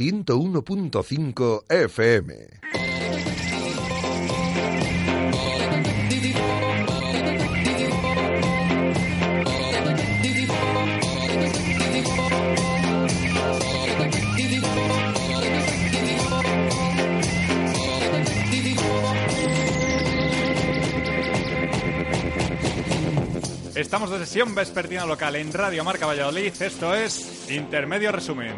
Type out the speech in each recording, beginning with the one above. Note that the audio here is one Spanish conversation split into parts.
101.5 FM. Estamos de sesión vespertina local en Radio Marca Valladolid. Esto es Intermedio Resumen.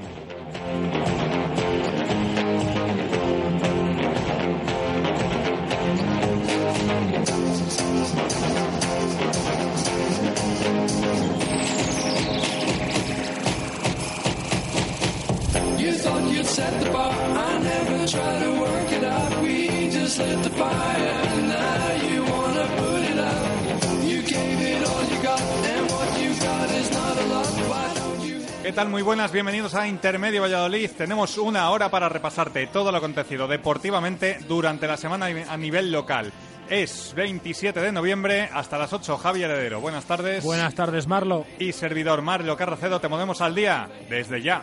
You thought you'd set the bar. I never try to work it out. We just lit the fire. and Now you wanna put it out. You gave it all you got, and what you got is not a lot. Why don't you? ¿Qué tal? Muy buenas, bienvenidos a Intermedio Valladolid. Tenemos una hora para repasarte todo lo acontecido deportivamente durante la semana a nivel local. Es 27 de noviembre, hasta las 8, Javier Heredero. Buenas tardes. Buenas tardes, Marlo. Y servidor Mario Carracedo, te movemos al día desde ya.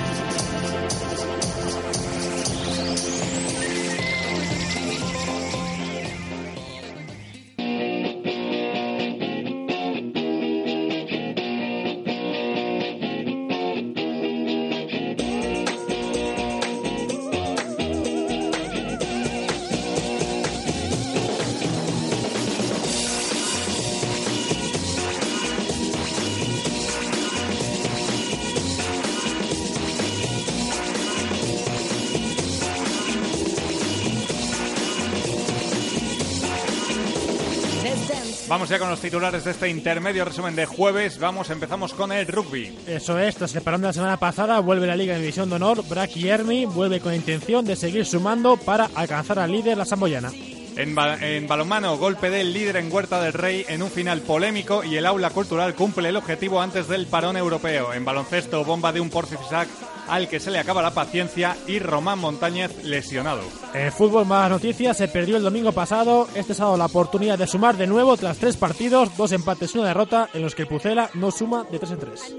Vamos ya con los titulares de este intermedio resumen de jueves. Vamos, empezamos con el rugby. Eso es, tras el parón de la semana pasada, vuelve la Liga en División de Honor. Brack y Ermi vuelve con intención de seguir sumando para alcanzar al líder, la Samboyana. En, ba- en balonmano, golpe del líder en Huerta del Rey en un final polémico y el aula cultural cumple el objetivo antes del parón europeo. En baloncesto, bomba de un Porcifisac al que se le acaba la paciencia y Román Montañez lesionado. En fútbol, más noticias, se perdió el domingo pasado. Este sábado la oportunidad de sumar de nuevo tras tres partidos, dos empates y una derrota, en los que el Pucela no suma de 3 en 3.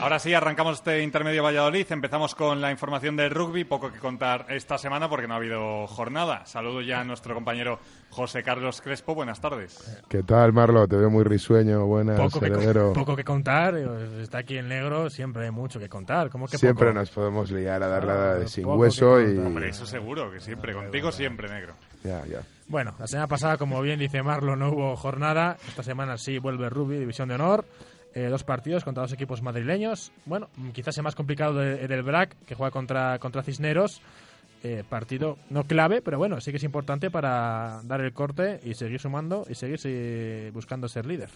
Ahora sí, arrancamos este intermedio Valladolid. Empezamos con la información del rugby. Poco que contar esta semana porque no ha habido jornada. Saludo ya a nuestro compañero José Carlos Crespo. Buenas tardes. ¿Qué tal, Marlo? Te veo muy risueño. Buenas, Poco que, heredero. poco que contar, está aquí en negro, siempre hay mucho que contar. ¿Cómo que Siempre poco? nos podemos liar a darla Ah, de sin poco hueso que y... Hombre, eso seguro que siempre. Contigo siempre, negro. Ya, ya. Bueno, la semana pasada, como bien dice Marlo, no hubo jornada. Esta semana sí vuelve Rugby, División de Honor. Eh, dos partidos contra dos equipos madrileños. Bueno, quizás sea más complicado de- del BRAC, que juega contra, contra Cisneros. Eh, partido no clave, pero bueno, sí que es importante para dar el corte y seguir sumando y seguir sí, buscando ser líder.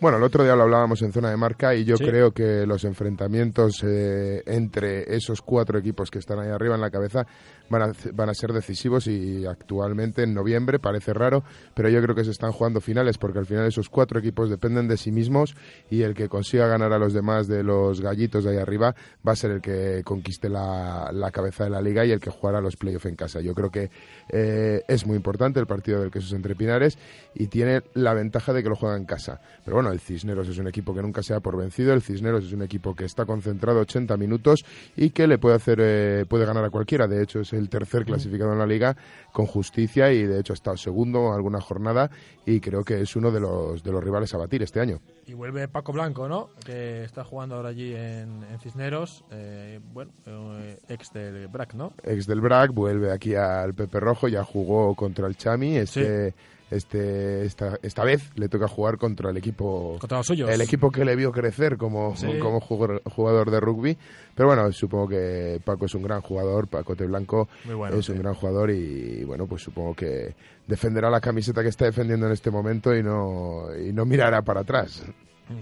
Bueno, el otro día lo hablábamos en zona de marca y yo Sí. creo que los enfrentamientos eh, entre esos cuatro equipos que están ahí arriba en la cabeza van a, van a ser decisivos y actualmente en noviembre parece raro, pero yo creo que se están jugando finales porque al final esos cuatro equipos dependen de sí mismos y el que consiga ganar a los demás de los gallitos de ahí arriba va a ser el que conquiste la, la cabeza de la liga y el que jugará los playoffs en casa. Yo creo que eh, es muy importante el partido del Quesos entre Pinares y tiene la ventaja de que lo juega en casa. Pero bueno, el Cisneros es un equipo que nunca se da por vencido, el Cisneros es un equipo que está concentrado 80 minutos y que le puede hacer eh, puede ganar a cualquiera. De hecho, es el tercer clasificado en la liga con justicia y de hecho ha estado segundo alguna jornada y creo que es uno de los de los rivales a batir este año. Y vuelve Paco Blanco, ¿no? Que está jugando ahora allí en, en Cisneros. eh, bueno, eh, ex del BRAC, ¿no? Ex del BRAC, vuelve aquí al Pepe Rojo, ya jugó contra el Chami, este, este, esta, esta vez le toca jugar contra el equipo Contra los suyos. el equipo que le vio crecer como, Sí. como jugador, jugador de rugby. Pero bueno, supongo que Paco es un gran jugador, Paco Te Blanco bueno, es un gran jugador y bueno, pues supongo que defenderá la camiseta que está defendiendo en este momento y no, y no mirará para atrás.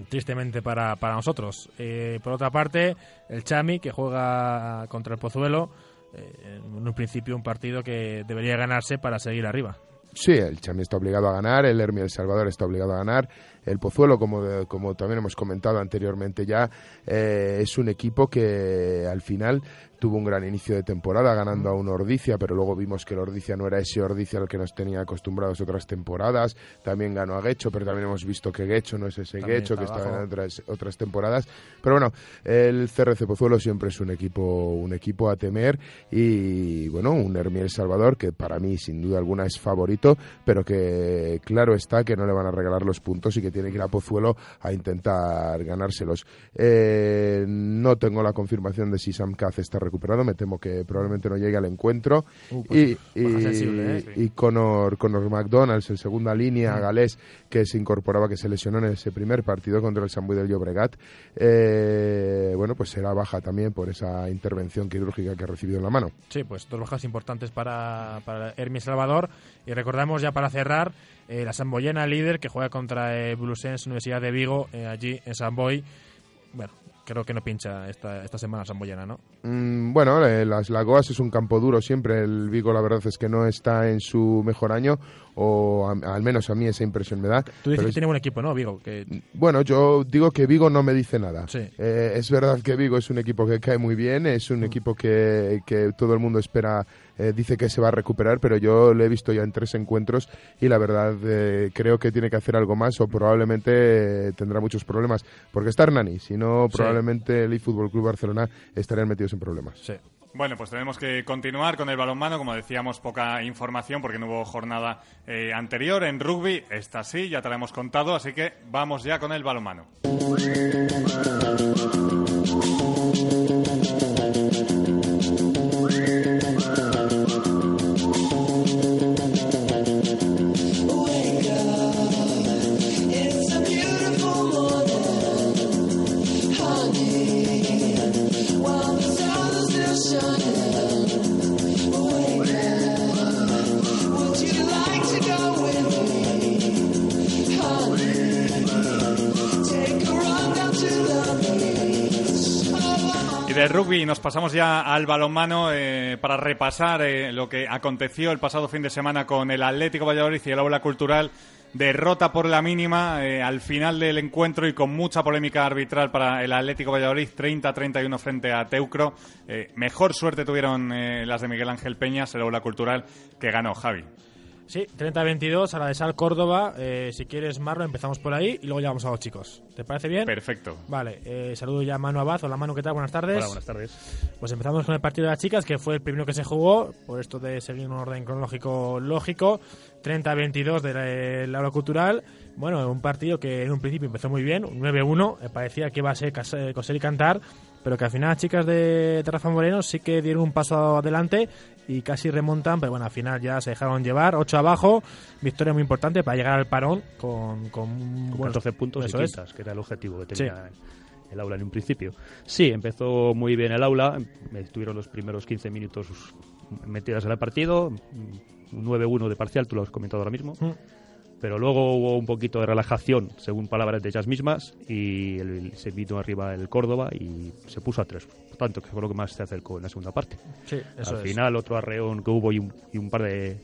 Tristemente para, para nosotros. Eh, por otra parte, el Chami, que juega contra el Pozuelo. eh, en un principio, un partido que debería ganarse para seguir arriba. Sí, el Chami está obligado a ganar, el Hermi El Salvador está obligado a ganar, el Pozuelo, como, como también hemos comentado anteriormente ya, eh, es un equipo que al final tuvo un gran inicio de temporada ganando a un Ordicia, pero luego vimos que el Ordicia no era ese Ordicia al que nos tenía acostumbrados otras temporadas, también ganó a Guecho, pero también hemos visto que Guecho no es ese Guecho que está abajo. otras, otras temporadas, pero bueno, el CRC Pozuelo siempre es un equipo, un equipo a temer y bueno, un Hermi El Salvador que para mí sin duda alguna es favorito, pero que claro está que no le van a regalar los puntos y que tiene que ir a Pozuelo a intentar ganárselos. Eh, no tengo la confirmación de si Sam Kaz está recuperado, me temo que probablemente no llegue al encuentro. Uh, pues, y, y- sensible, ¿eh? y Connor, Connor McDonald's, en segunda línea, galés, que se incorporaba, que se lesionó en ese primer partido contra el Sambuy del Llobregat. Eh, bueno, pues será baja también por esa intervención quirúrgica que ha recibido en la mano. Sí, pues dos bajas importantes para, para Hermes Salvador. Y recordamos ya para cerrar eh, la Samboyena líder que juega contra eh, Bluesense Universidad de Vigo eh, allí en Samboy. Bueno, creo que no pincha esta, esta semana Samboyena, ¿no? Mm, bueno, eh, las Lagoas es un campo duro siempre. El Vigo, la verdad es que no está en su mejor año, o a- al menos a mí esa impresión me da. Tú dices que es- tiene buen equipo, ¿no, Vigo? Que, Bueno, yo digo que Vigo no me dice nada. Sí. Eh, es verdad que Vigo es un equipo que cae muy bien, es un equipo que, que todo el mundo espera, eh, dice que se va a recuperar, pero yo lo he visto ya en tres encuentros y la verdad eh, creo que tiene que hacer algo más o probablemente eh, tendrá muchos problemas. Porque está Hernani, si no, Sí. probablemente el eFootball Club Barcelona estarían metidos en problemas. sí. Bueno, pues tenemos que continuar con el balonmano. Como decíamos, poca información porque no hubo jornada eh, anterior. En rugby, esta sí, ya te la hemos contado, así que vamos ya con el balonmano. Rugby nos pasamos ya al balonmano eh, para repasar eh, lo que aconteció el pasado fin de semana con el Atlético Valladolid y el Aula Cultural. Derrota por la mínima eh, al final del encuentro y con mucha polémica arbitral para el Atlético Valladolid, 30-31 frente a Teucro. Mejor suerte tuvieron las de Miguel Ángel Peñas, el Aula Cultural, que ganó Javi. Sí, 30-22 a la de Sal Córdoba. Eh, si quieres, Marlo, empezamos por ahí y luego ya vamos a los chicos. ¿Te parece bien? Perfecto. Vale, eh, saludo ya a Manu Abad. Hola Manu, ¿qué tal? Buenas tardes. Hola, buenas tardes. Pues empezamos con el partido de las chicas, que fue el primero que se jugó, por esto de seguir un orden cronológico lógico. 30-22 del aula cultural. Bueno, un partido que en un principio empezó muy bien, un 9-1, eh, parecía que iba a ser eh, coser y cantar, pero que al final las chicas de, de Rafa Moreno sí que dieron un paso adelante y casi remontan, pero bueno, al final ya se dejaron llevar, 8 abajo, victoria muy importante para llegar al parón con, con, Con buenos- 14 puntos y eso es. quintas, que era el objetivo que tenía el aula en un principio. Sí, empezó muy bien el aula, estuvieron los primeros 15 minutos metidas en el partido, un 9-1 de parcial, tú lo has comentado ahora mismo. Mm. Pero luego hubo un poquito de relajación, según palabras de ellas mismas, y el- se vino arriba el Córdoba y se puso a tres. Por tanto, que fue lo que más se acercó en la segunda parte. Sí, eso Al es. final, otro arreón que hubo y un, y un par de,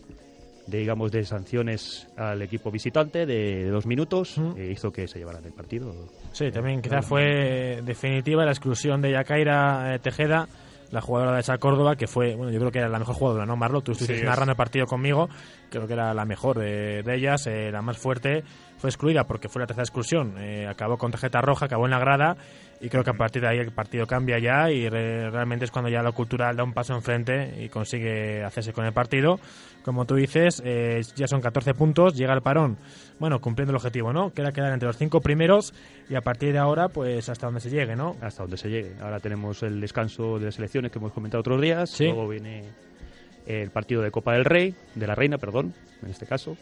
de, digamos, de sanciones al equipo visitante de, de dos minutos Mm. eh, hizo que se llevaran el partido. Sí, también quizás fue definitiva la exclusión de Yacaira eh, Tejeda, la jugadora de esa Córdoba, que fue, bueno, yo creo que era la mejor jugadora, ¿no, Marlo? Tú estuviste Sí, narrando el partido conmigo, creo que era la mejor de, de ellas, eh, la más fuerte, fue excluida porque fue la tercera exclusión, eh, acabó con tarjeta roja, acabó en la grada, y creo que a partir de ahí el partido cambia ya, y re- realmente es cuando ya lo cultural da un paso enfrente y consigue hacerse con el partido. Como tú dices, eh, ya son 14 puntos, llega el parón, bueno, cumpliendo el objetivo, ¿no? Queda quedar entre los cinco primeros y a partir de ahora, pues hasta donde se llegue, ¿no? hasta donde se llegue. Ahora tenemos el descanso de las elecciones que hemos comentado otros días. Sí. Luego viene el partido de Copa del Rey, de la Reina, perdón, en este caso.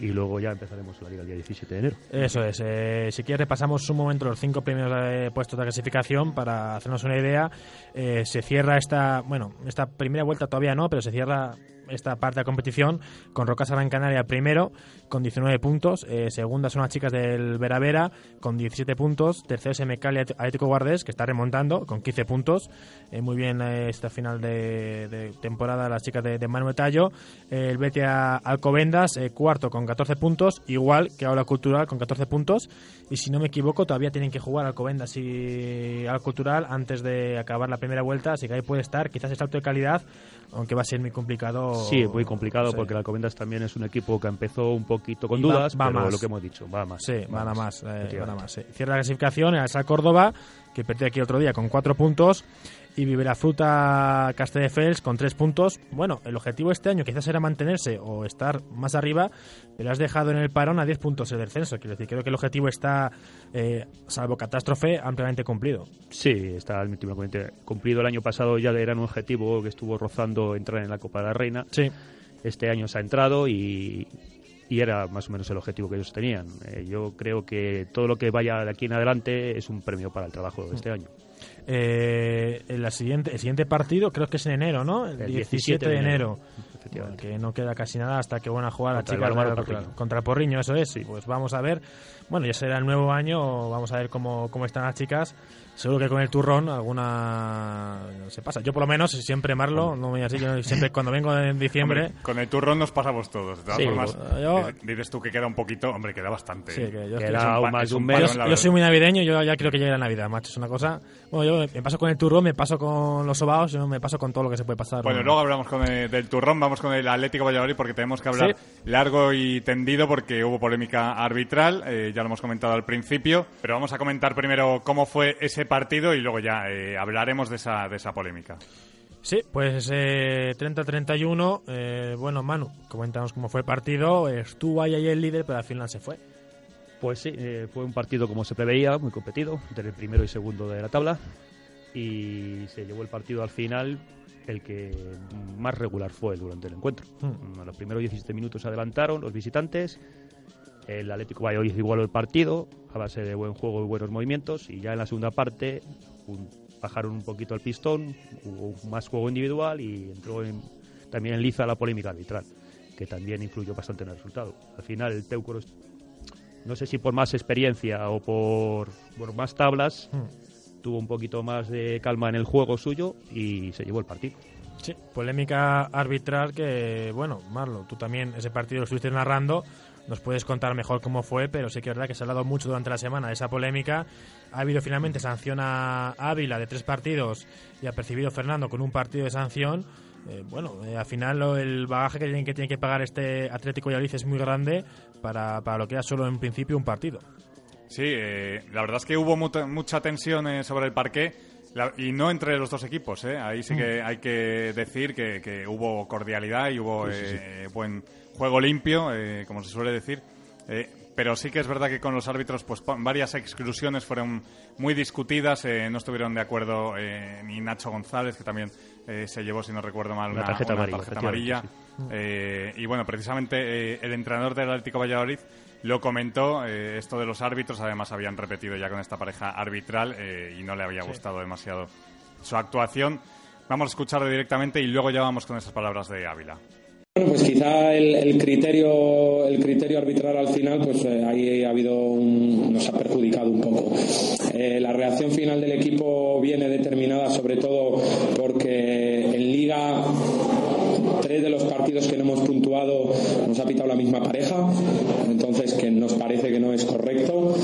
Y luego ya empezaremos la liga el día 17 de enero. Eso es. eh, si quieres, repasamos un momento los cinco primeros eh, puestos de clasificación para hacernos una idea. Eh, se cierra esta, bueno, esta primera vuelta todavía no, pero se cierra esta parte de la competición con Rocas Gran Canaria primero con 19 puntos, eh, segunda son las chicas del Vera Vera con 17 puntos, tercero es MK Atlético Guardés que está remontando con 15 puntos, Eh, muy bien eh, esta final de, temporada las chicas de, de Manuel Tallo, el Betia Alcobendas cuarto con 14 puntos, igual que Aula Cultural con 14 puntos. Y si no me equivoco todavía tienen que jugar Alcobendas y Aula Cultural antes de acabar la primera vuelta, así que ahí puede estar quizás el salto de calidad, aunque va a ser muy complicado. Sí, muy complicado Sí. porque la Alcobendas también es un equipo que empezó un poquito con va- dudas, va pero más. lo que hemos dicho, va más. Sí, van a más. eh, van a más, sí. Cierra la clasificación el Alsal Córdoba, que perdió aquí otro día con cuatro puntos, y Vivera Fruta Castelldefels con tres puntos. Bueno, el objetivo este año quizás era mantenerse o estar más arriba, pero has dejado en el parón a 10 puntos el descenso. Quiero decir, creo que el objetivo está, eh, salvo catástrofe, ampliamente cumplido. Sí, está últimamente cumplido. El año pasado ya era un objetivo que estuvo rozando entrar en la Copa de la Reina. Sí. Este año se ha entrado y, y era más o menos el objetivo que ellos tenían. Eh, yo creo que todo lo que vaya de aquí en adelante es un premio para el trabajo de este año. Eh, la siguiente, el siguiente partido creo que es en enero, ¿no? El, 17, de enero. Efectivamente. Que no queda casi nada hasta que van a jugar Contra el chicas de- Porriño. contra Porriño, eso es. Y pues vamos a ver. Bueno, ya será el nuevo año, vamos a ver cómo, cómo están las chicas. Seguro que con el turrón alguna se pasa. Yo por lo menos siempre Marlo, no me así, yo siempre cuando vengo en diciembre. Hombre, con el turrón nos pasamos todos. De todas Sí, formas, yo- eh, dices tú que queda un poquito. Hombre, queda bastante. Sí, que yo Queda pa- más un yo verdad. soy muy navideño, yo ya creo que llegue la Navidad, macho. Es una cosa. Bueno, yo me paso con el turrón, me paso con los sobaos, yo me paso con todo lo que se puede pasar. Bueno, ¿no? luego hablamos con el- del turrón, vamos con el Atlético Valladolid porque tenemos que hablar Sí. largo y tendido porque hubo polémica arbitral, eh, ya lo hemos comentado al principio, pero vamos a comentar primero cómo fue ese partido y luego ya eh, hablaremos de esa, de esa polémica. Sí, pues eh, 30-31. eh, bueno, Manu, coméntanos cómo fue el partido. Estuvo ahí, ahí el líder, pero al final se fue. Pues sí, eh, fue un partido como se preveía, muy competido, entre el primero y segundo de la tabla. Y se llevó el partido al final, el que más regular fue durante el encuentro. Hmm. A los primeros 17 minutos se adelantaron los visitantes. El Atlético Valladolid igualó el partido a base de buen juego y buenos movimientos. Y ya en la segunda parte un- bajaron un poquito el pistón, hubo más juego individual y entró en- también en liza la polémica arbitral, que también influyó bastante en el resultado. Al final el Teucro no sé si por más experiencia o por, por más tablas, Hmm. Tuvo un poquito más de calma en el juego suyo y se llevó el partido. Sí, polémica arbitral que, bueno, Marlo, tú también ese partido lo estuviste narrando. Nos puedes contar mejor cómo fue, pero sí que es verdad que se ha hablado mucho durante la semana de esa polémica. Ha habido finalmente sanción a Ávila de tres partidos y ha percibido Fernando con un partido de sanción. Eh, bueno, eh, al final lo- el bagaje que tiene, que tiene que pagar este Atlético Valladolid es muy grande para, para lo que era solo en principio un partido. Sí, eh, la verdad es que hubo mucha tensión eh, sobre el parqué la- y no entre los dos equipos. eh. Ahí sí que hay que decir que, que hubo cordialidad y hubo eh, buen juego limpio, eh, como se suele decir. Eh, pero sí que es verdad que con los árbitros, pues varias exclusiones fueron muy discutidas. eh, no estuvieron de acuerdo eh, ni Nacho González, que también eh, se llevó, si no recuerdo mal, Una una, tarjeta una amarilla, tarjeta amarilla. Y bueno, precisamente eh, el entrenador del Atlético Valladolid lo comentó, eh, esto de los árbitros, además habían repetido ya con esta pareja arbitral eh, y no le había gustado demasiado su actuación. Vamos a escucharlo directamente y luego ya vamos con esas palabras de Ávila. Bueno, pues quizá el, el criterio el criterio arbitral al final, pues eh, ahí ha habido un- nos ha perjudicado un poco. Eh, la reacción final del equipo viene determinada sobre todo porque en Liga tres de los partidos que no hemos puntuado nos ha pitado la misma pareja, entonces que nos parece que no es correcto.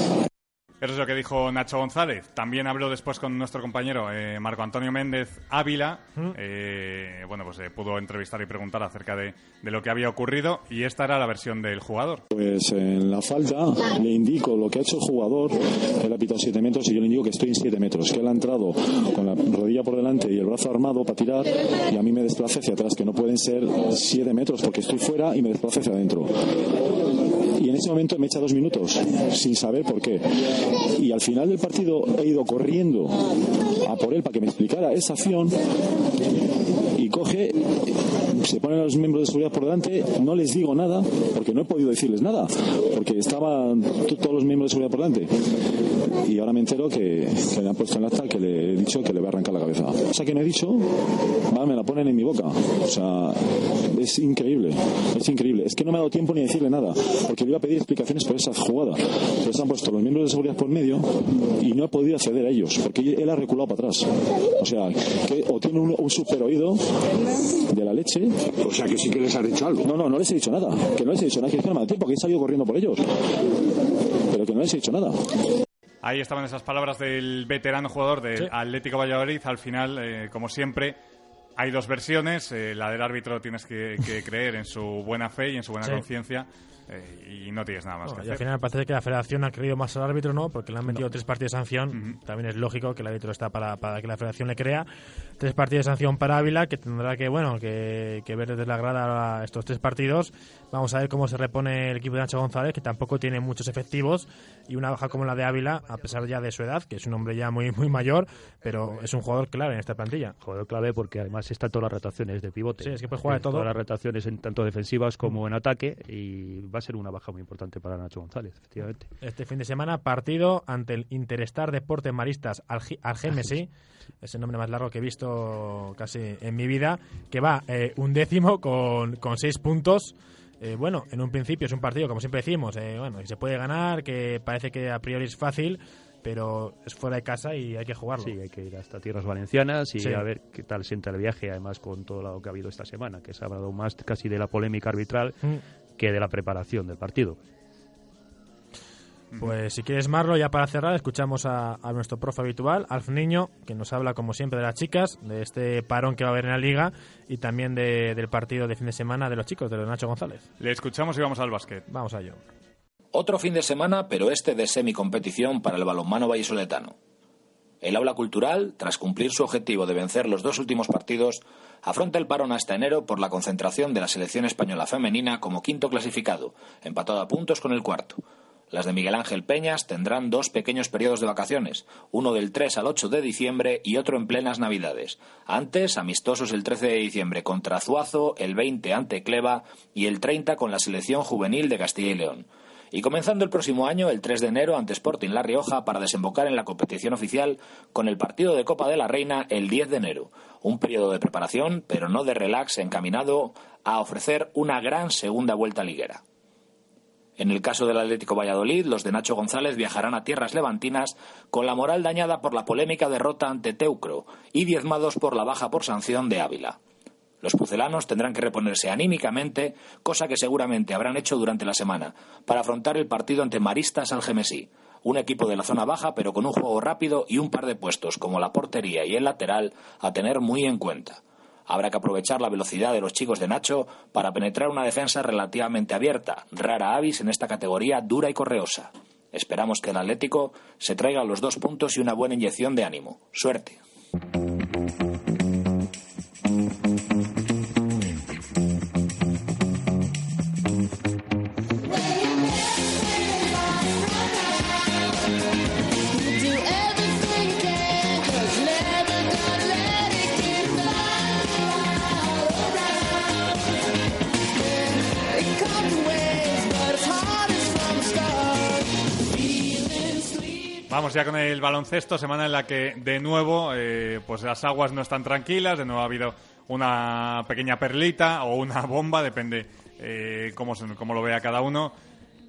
Eso es lo que dijo Nacho González. También habló después con nuestro compañero eh, Marco Antonio Méndez Ávila. Eh, bueno, pues eh, pudo entrevistar y preguntar acerca de, de lo que había ocurrido y esta era la versión del jugador. Pues en la falta le indico lo que ha hecho el jugador, él ha pitado 7 metros y yo le indico que estoy en 7 metros, que él ha entrado con la rodilla por delante y el brazo armado para tirar y a mí me desplace hacia atrás, que no pueden ser 7 metros porque estoy fuera y me desplace hacia adentro. En ese momento me echa dos minutos, sin saber por qué. Y al final del partido he ido corriendo a por él para que me explicara esa acción y coge, se ponen los miembros de seguridad por delante, no les digo nada, porque no he podido decirles nada, porque estaban todos los miembros de seguridad por delante. Y ahora me entero que, que le han puesto en la acta que le he dicho que le voy a arrancar la cabeza. O sea que no he dicho, va, me la ponen en mi boca. O sea, es increíble, es increíble. Es que no me ha dado tiempo ni decirle nada, porque le iba a pedir explicaciones por esa jugada. Pero se han puesto los miembros de seguridad por medio y no he podido acceder a ellos, porque él ha reculado para atrás. O sea, que o tiene un, un super oído de la leche. O sea, que sí que les ha dicho algo. No, no, no les he dicho nada. Que no les he dicho nada, que es que no me ha dado tiempo, que he salido corriendo por ellos. Pero que no les he dicho nada. Ahí estaban esas palabras del veterano jugador del Sí. Atlético Valladolid. Al final, eh, como siempre, hay dos versiones. Eh, la del árbitro tienes que, que creer en su buena fe y en su buena Sí. conciencia. Eh, y no tienes nada más Bueno, que y al hacer. final parece que la federación ha creído más al árbitro, ¿no? Porque le han metido tres partidos de sanción. También es lógico que el árbitro está para, para que la federación le crea. Tres partidos de sanción para Ávila, que tendrá que, bueno, que, que ver desde la grada estos tres partidos. Vamos a ver cómo se repone el equipo de Nacho González, que tampoco tiene muchos efectivos. Y una baja como la de Ávila, a pesar ya de su edad, que es un hombre ya muy, muy mayor, pero es un jugador clave en esta plantilla. Jugador clave porque además está en todas las rotaciones de pivote. Sí, es que puede jugar de En todo. Todas las rotaciones, en tanto defensivas como en ataque, y va a ser una baja muy importante para Nacho González, efectivamente. Este fin de semana, partido ante el Interestar Deportes Maristas Algi- Algemesí, es el nombre más largo que he visto casi en mi vida, que va eh, un décimo con, con seis puntos. Eh, bueno, en un principio es un partido, como siempre decimos, eh, bueno, se puede ganar, que parece que a priori es fácil, pero es fuera de casa y hay que jugarlo. Sí, hay que ir hasta tierras valencianas y Sí. a ver qué tal sienta el viaje, además con todo lo que ha habido esta semana, que se ha hablado más casi de la polémica arbitral Mm. Que de la preparación del partido. Pues si quieres, Marlo, ya para cerrar, escuchamos a, a nuestro profe habitual, Alf Niño, que nos habla, como siempre, de las chicas, de este parón que va a haber en la liga y también de- del partido de fin de semana de los chicos, de los Nacho González. Le escuchamos y vamos al básquet. Vamos a ello. Otro fin de semana, pero este de semicompetición para el balonmano vallisoletano. El aula cultural, tras cumplir su objetivo de vencer los dos últimos partidos, afronta el parón hasta enero por la concentración de la selección española femenina como quinto clasificado, empatado a puntos con el cuarto. Las de Miguel Ángel Peñas tendrán dos pequeños periodos de vacaciones, uno del 3 al 8 de diciembre y otro en plenas Navidades. Antes, amistosos el 13 de diciembre contra Zuazo, el 20 ante Cleva y el 30 con la selección juvenil de Castilla y León. Y comenzando el próximo año, el 3 de enero, ante Sporting La Rioja, para desembocar en la competición oficial con el partido de Copa de la Reina el 10 de enero. Un periodo de preparación, pero no de relax, encaminado a ofrecer una gran segunda vuelta liguera. En el caso del Atlético Valladolid, los de Nacho González viajarán a tierras levantinas con la moral dañada por la polémica derrota ante Teucro y diezmados por la baja por sanción de Ávila. Los pucelanos tendrán que reponerse anímicamente, cosa que seguramente habrán hecho durante la semana, para afrontar el partido ante Maristas Algemesí, un equipo de la zona baja pero con un juego rápido y un par de puestos como la portería y el lateral a tener muy en cuenta. Habrá que aprovechar la velocidad de los chicos de Nacho para penetrar una defensa relativamente abierta, rara avis en esta categoría dura y correosa. Esperamos que el Atlético se traiga los dos puntos y una buena inyección de ánimo. Suerte. Vamos ya con el baloncesto, semana en la que de nuevo eh, pues las aguas no están tranquilas, de nuevo ha habido una pequeña perlita o una bomba, depende eh, cómo, cómo lo vea cada uno,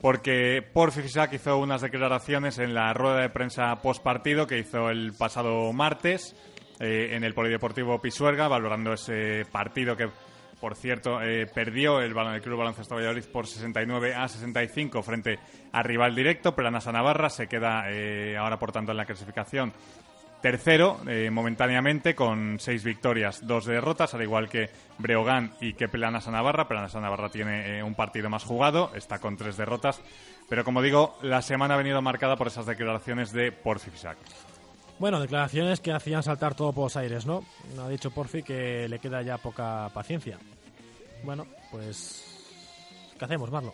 porque Porfi hizo unas declaraciones en la rueda de prensa post partido que hizo el pasado martes eh, en el Polideportivo Pisuerga, valorando ese partido que, por cierto, eh, perdió el, el Club Baloncesto Valladolid por 69 a 65 frente a rival directo, Planasa Navarra, se queda eh, ahora, por tanto, en la clasificación tercero eh, momentáneamente con seis victorias, dos derrotas, al igual que Breogán y que Planasa Navarra. Planasa Navarra tiene un partido más jugado, está con tres derrotas, pero como digo, la semana ha venido marcada por esas declaraciones de Porfi Fisac. Bueno, declaraciones que hacían saltar todo por los aires, ¿no? Ha dicho Porfi que le queda ya poca paciencia. Bueno, pues... ¿Qué hacemos, Marlo?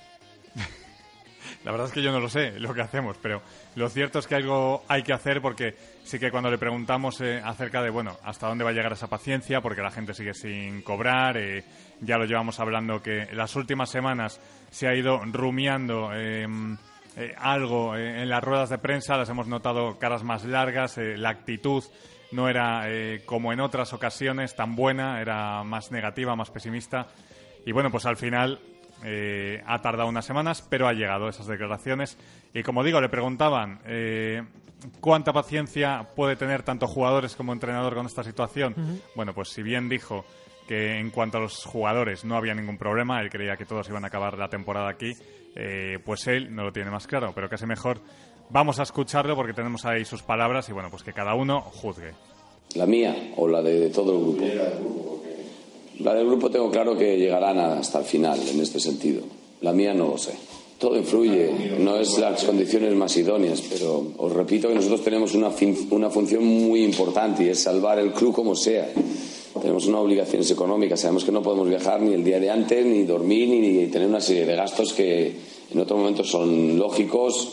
La verdad es que yo no lo sé lo que hacemos, pero lo cierto es que algo hay que hacer porque sí que cuando le preguntamos eh, acerca de, bueno, hasta dónde va a llegar esa paciencia, porque la gente sigue sin cobrar, eh, ya lo llevamos hablando que las últimas semanas se ha ido rumiando eh, eh, algo eh, en las ruedas de prensa, las hemos notado caras más largas, eh, la actitud no era eh, como en otras ocasiones tan buena, era más negativa, más pesimista. Y bueno, pues al final eh, ha tardado unas semanas, pero ha llegado esas declaraciones. Y como digo, le preguntaban eh, cuánta paciencia puede tener tanto jugadores como entrenador con esta situación. Bueno, pues si bien dijo que en cuanto a los jugadores no había ningún problema, él creía que todos iban a acabar la temporada aquí, eh, pues él no lo tiene más claro, pero casi mejor vamos a escucharlo porque tenemos ahí sus palabras y bueno, pues que cada uno juzgue. ¿La mía o la de todo el grupo? La del grupo tengo claro que llegarán hasta el final en este sentido. La mía no lo sé. Todo influye, no es las condiciones más idóneas, pero os repito que nosotros tenemos una, una función muy importante y es salvar el club como sea. Tenemos unas obligaciones económicas, sabemos que no podemos viajar ni el día de antes, ni dormir, ni tener una serie de gastos que en otros momentos son lógicos,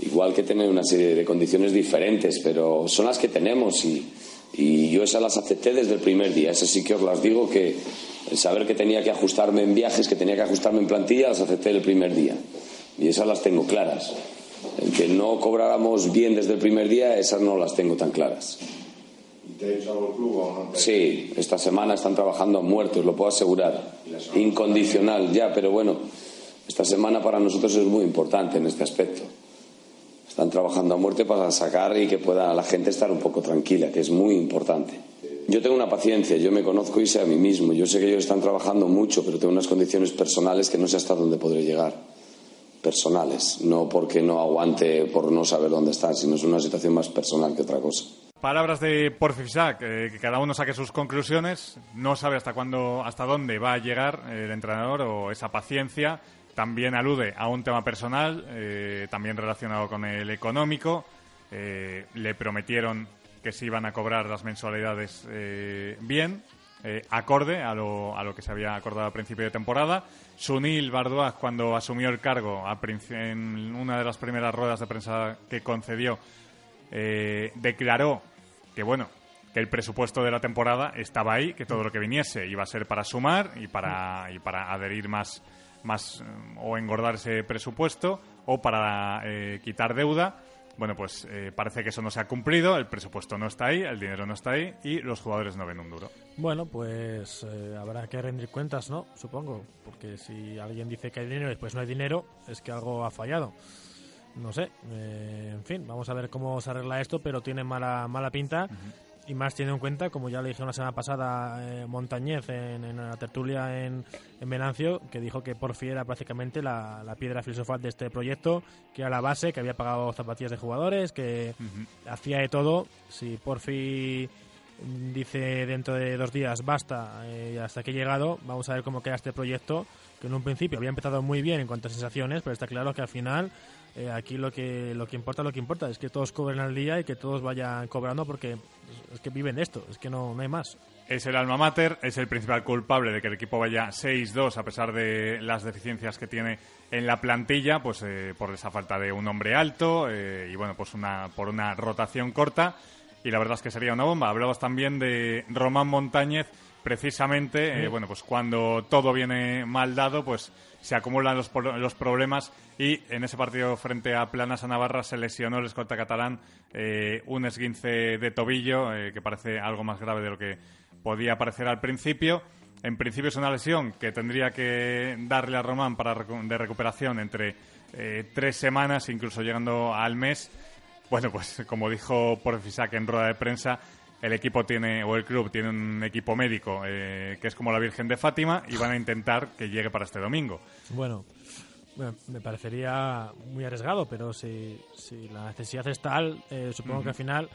igual que tener una serie de condiciones diferentes, pero son las que tenemos y, y yo esas las acepté desde el primer día. Esas sí que os las digo que el saber que tenía que ajustarme en viajes, que tenía que ajustarme en plantilla, las acepté el primer día. Y esas las tengo claras. El que no cobráramos bien desde el primer día, esas no las tengo tan claras. ¿Te ha dicho algo el club o no? te- Sí, esta semana están trabajando a muerte, os lo puedo asegurar. Incondicional, ya, pero bueno, esta semana para nosotros es muy importante en este aspecto. Están trabajando a muerte para sacar y que pueda la gente estar un poco tranquila, que es muy importante. Yo tengo una paciencia, yo me conozco y sé a mí mismo. Yo sé que ellos están trabajando mucho, pero tengo unas condiciones personales que no sé hasta dónde podré llegar. Personales, no porque no aguante por no saber dónde están, sino es una situación más personal que otra cosa. Palabras de Porfi Fisac, eh, que cada uno saque sus conclusiones. No sabe hasta cuándo, hasta dónde va a llegar eh, el entrenador o esa paciencia. También alude a un tema personal, eh, también relacionado con el económico. Eh, le prometieron que se iban a cobrar las mensualidades bien, acorde a lo, a lo que se había acordado a principio de temporada. Sunil Bardoaz, cuando asumió el cargo a en una de las primeras ruedas de prensa que concedió, declaró que bueno que el presupuesto de la temporada estaba ahí, que todo lo que viniese iba a ser para sumar y para y para adherir más más eh, o engordar ese presupuesto o para eh, quitar deuda. Bueno, pues eh, parece que eso no se ha cumplido, el presupuesto no está ahí, el dinero no está ahí y los jugadores no ven un duro. Bueno, pues eh, habrá que rendir cuentas, ¿no? Supongo. Porque si alguien dice que hay dinero y después no hay dinero, es que algo ha fallado. No sé. eh, en fin, vamos a ver cómo se arregla esto, pero tiene mala, mala pinta. Y más teniendo en cuenta, como ya le dijeron la semana pasada eh, Montañez en, en la tertulia en, en Venancio, que dijo que Porfi era prácticamente la, la piedra filosofal de este proyecto, que era la base, que había pagado zapatillas de jugadores, que hacía de todo. Si Porfi dice dentro de dos días basta eh, y hasta aquí he llegado, vamos a ver cómo queda este proyecto, que en un principio había empezado muy bien en cuanto a sensaciones, pero está claro que al final eh, aquí lo que lo que importa lo que importa es que todos cobren al día y que todos vayan cobrando porque es que viven de esto, es que no, no hay más. Es el alma mater, es el principal culpable de que el equipo vaya 6-2 a pesar de las deficiencias que tiene en la plantilla, pues eh, por esa falta de un hombre alto eh, y bueno, pues una por una rotación corta y la verdad es que sería una bomba. Hablabas también de Román Montañez, precisamente, eh, Sí. bueno, pues cuando todo viene mal dado, pues se acumulan los, los problemas y en ese partido frente a Planas a Navarra se lesionó el escolta catalán eh, un esguince de tobillo eh, que parece algo más grave de lo que podía aparecer al principio. En principio es una lesión que tendría que darle a Román para de recuperación entre eh, tres semanas, incluso llegando al mes. Bueno, pues como dijo Porfisac en rueda de prensa, el equipo tiene, o el club tiene un equipo médico eh, que es como la Virgen de Fátima y van a intentar que llegue para este domingo. Bueno, me parecería muy arriesgado, pero si, si la necesidad es tal, eh, supongo que al final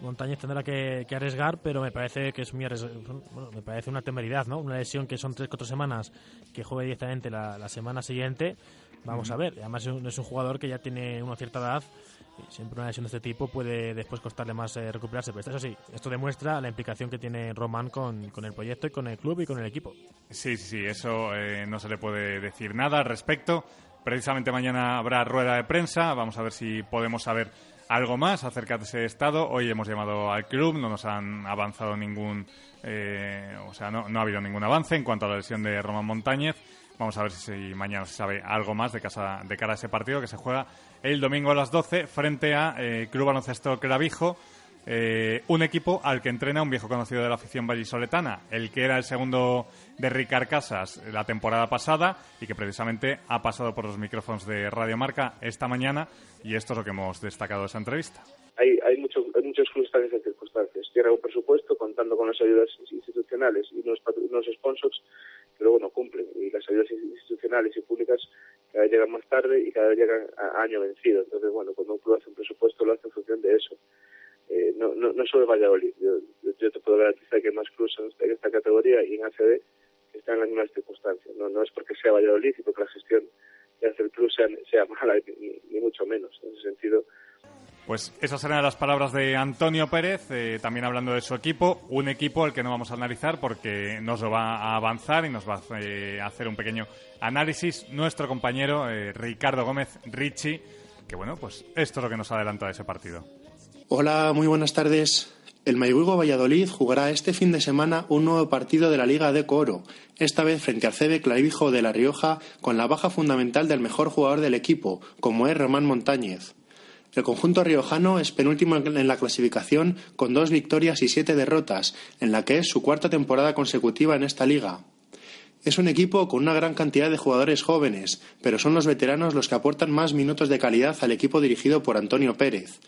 Montañez tendrá que, que arriesgar, pero me parece que es muy. Bueno, me parece una temeridad, ¿no? Una lesión que son 3-4 semanas, que juegue directamente la, la semana siguiente. Vamos a ver, además es un, es un jugador que ya tiene una cierta edad. Siempre una lesión de este tipo puede después costarle más eh, recuperarse. Pero eso sí, esto demuestra la implicación que tiene Román con, con el proyecto y con el club y con el equipo. Sí, sí, sí, eso eh, no se le puede decir nada al respecto. Precisamente mañana habrá rueda de prensa. Vamos a ver si podemos saber algo más acerca de ese estado. Hoy hemos llamado al club, no nos han avanzado ningún, eh, o sea, no, no ha habido ningún avance en cuanto a la lesión de Román Montañez. Vamos a ver si mañana se sabe algo más de, casa, de cara a ese partido que se juega el domingo a las 12 frente a eh, Club Baloncesto Clavijo. Eh, un equipo al que entrena un viejo conocido de la afición vallisoletana, el que era el segundo de Ricard Casas la temporada pasada y que precisamente ha pasado por los micrófonos de Radio Marca esta mañana y esto es lo que hemos destacado de esa entrevista. hay, hay, mucho, hay muchos en esas circunstancias. Tienen un presupuesto contando con las ayudas institucionales y unos, unos sponsors que luego no cumplen. Y las ayudas institucionales y públicas cada vez llegan más tarde y cada vez llegan a año vencido. Entonces, bueno, cuando un club hace un presupuesto lo hace en función de eso. Eh, no, no, no solo Valladolid. Yo, yo, te puedo garantizar que más clubes en, esta categoría y en ACB que están en las mismas circunstancias. No, no es porque sea Valladolid y porque la gestión que hace el club sea, sea mala, ni, ni mucho menos. En ese sentido, Pues esas eran las palabras de Antonio Pérez, eh, también hablando de su equipo, un equipo al que no vamos a analizar porque nos lo va a avanzar y nos va eh, a hacer un pequeño análisis nuestro compañero eh, Ricardo Gómez Ricci, que bueno, pues esto es lo que nos adelanta de ese partido. Hola, muy buenas tardes. El Mayhuigo Valladolid jugará este fin de semana un nuevo partido de la Liga de Coro, esta vez frente al CB Clavijo de La Rioja, con la baja fundamental del mejor jugador del equipo, como es Román Montañez. El conjunto riojano es penúltimo en la clasificación con dos victorias y siete derrotas, en la que es su cuarta temporada consecutiva en esta liga. Es un equipo con una gran cantidad de jugadores jóvenes, pero son los veteranos los que aportan más minutos de calidad al equipo dirigido por Antonio Pérez.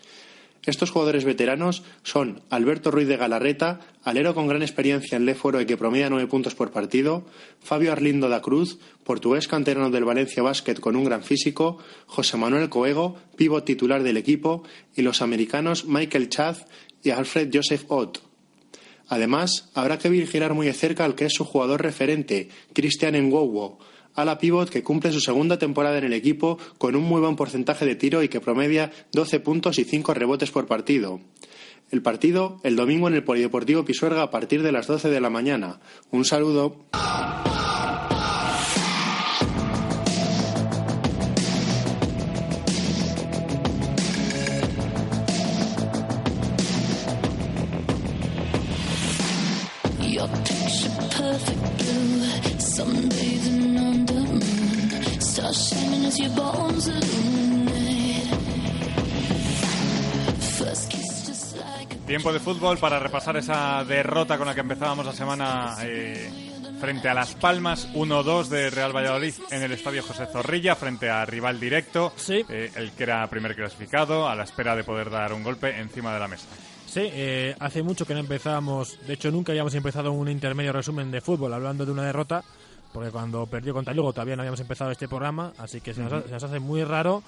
Estos jugadores veteranos son Alberto Ruiz de Galarreta, alero con gran experiencia en Leforo y que promedia nueve puntos por partido, Fabio Arlindo da Cruz, portugués canterano del Valencia Basket con un gran físico, José Manuel Coego, pívot titular del equipo, y los americanos Michael Chaz y Alfred Joseph Ott. Además, habrá que vigilar muy de cerca al que es su jugador referente, Christian Ngowo, ala pívot que cumple su segunda temporada en el equipo con un muy buen porcentaje de tiro y que promedia 12 puntos y 5 rebotes por partido. El partido, el domingo en el Polideportivo Pisuerga a partir de las 12 de la mañana. Un saludo. Tiempo de fútbol para repasar esa derrota con la que empezábamos la semana eh, frente a Las Palmas, 1-2 de Real Valladolid en el Estadio José Zorrilla, frente a rival directo, eh, el que era primer clasificado, a la espera de poder dar un golpe encima de la mesa. Sí, eh, hace mucho que no empezábamos, de hecho nunca habíamos empezado un intermedio resumen de fútbol hablando de una derrota, porque cuando perdió contra Lugo todavía no habíamos empezado este programa, así que se nos, se nos hace muy raro,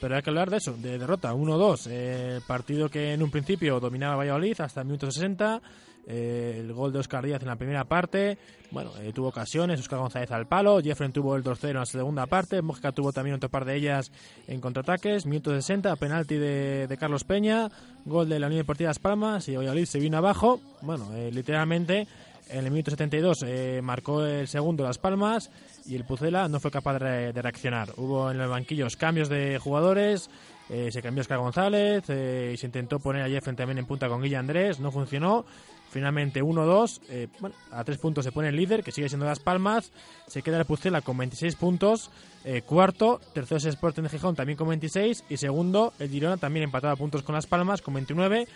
pero hay que hablar de eso, de derrota, 1-2, eh, partido que en un principio dominaba Valladolid hasta el minuto 60, eh, el gol de Oscar Díaz en la primera parte, bueno, eh, tuvo ocasiones, Oscar González al palo, Jeffrey tuvo el 2-0 en la segunda parte, Mosca tuvo también otro par de ellas en contraataques, minuto 60, penalti de, de Carlos Peña, gol de la Unión Deportiva Las Palmas y Valladolid se vino abajo, bueno, eh, literalmente en el minuto 72 eh, marcó el segundo Las Palmas y el Pucela no fue capaz de, re- de reaccionar. Hubo en los banquillos cambios de jugadores, eh, se cambió Oscar González eh, se intentó poner a también en punta con Guilla Andrés, no funcionó. Finalmente 1-2, eh, a tres puntos se pone el líder, que sigue siendo Las Palmas, se queda el Pucela con 26 puntos, eh, cuarto, tercero es Sporting de Gijón también con 26 y segundo el Girona también empatado a puntos con Las Palmas con 29.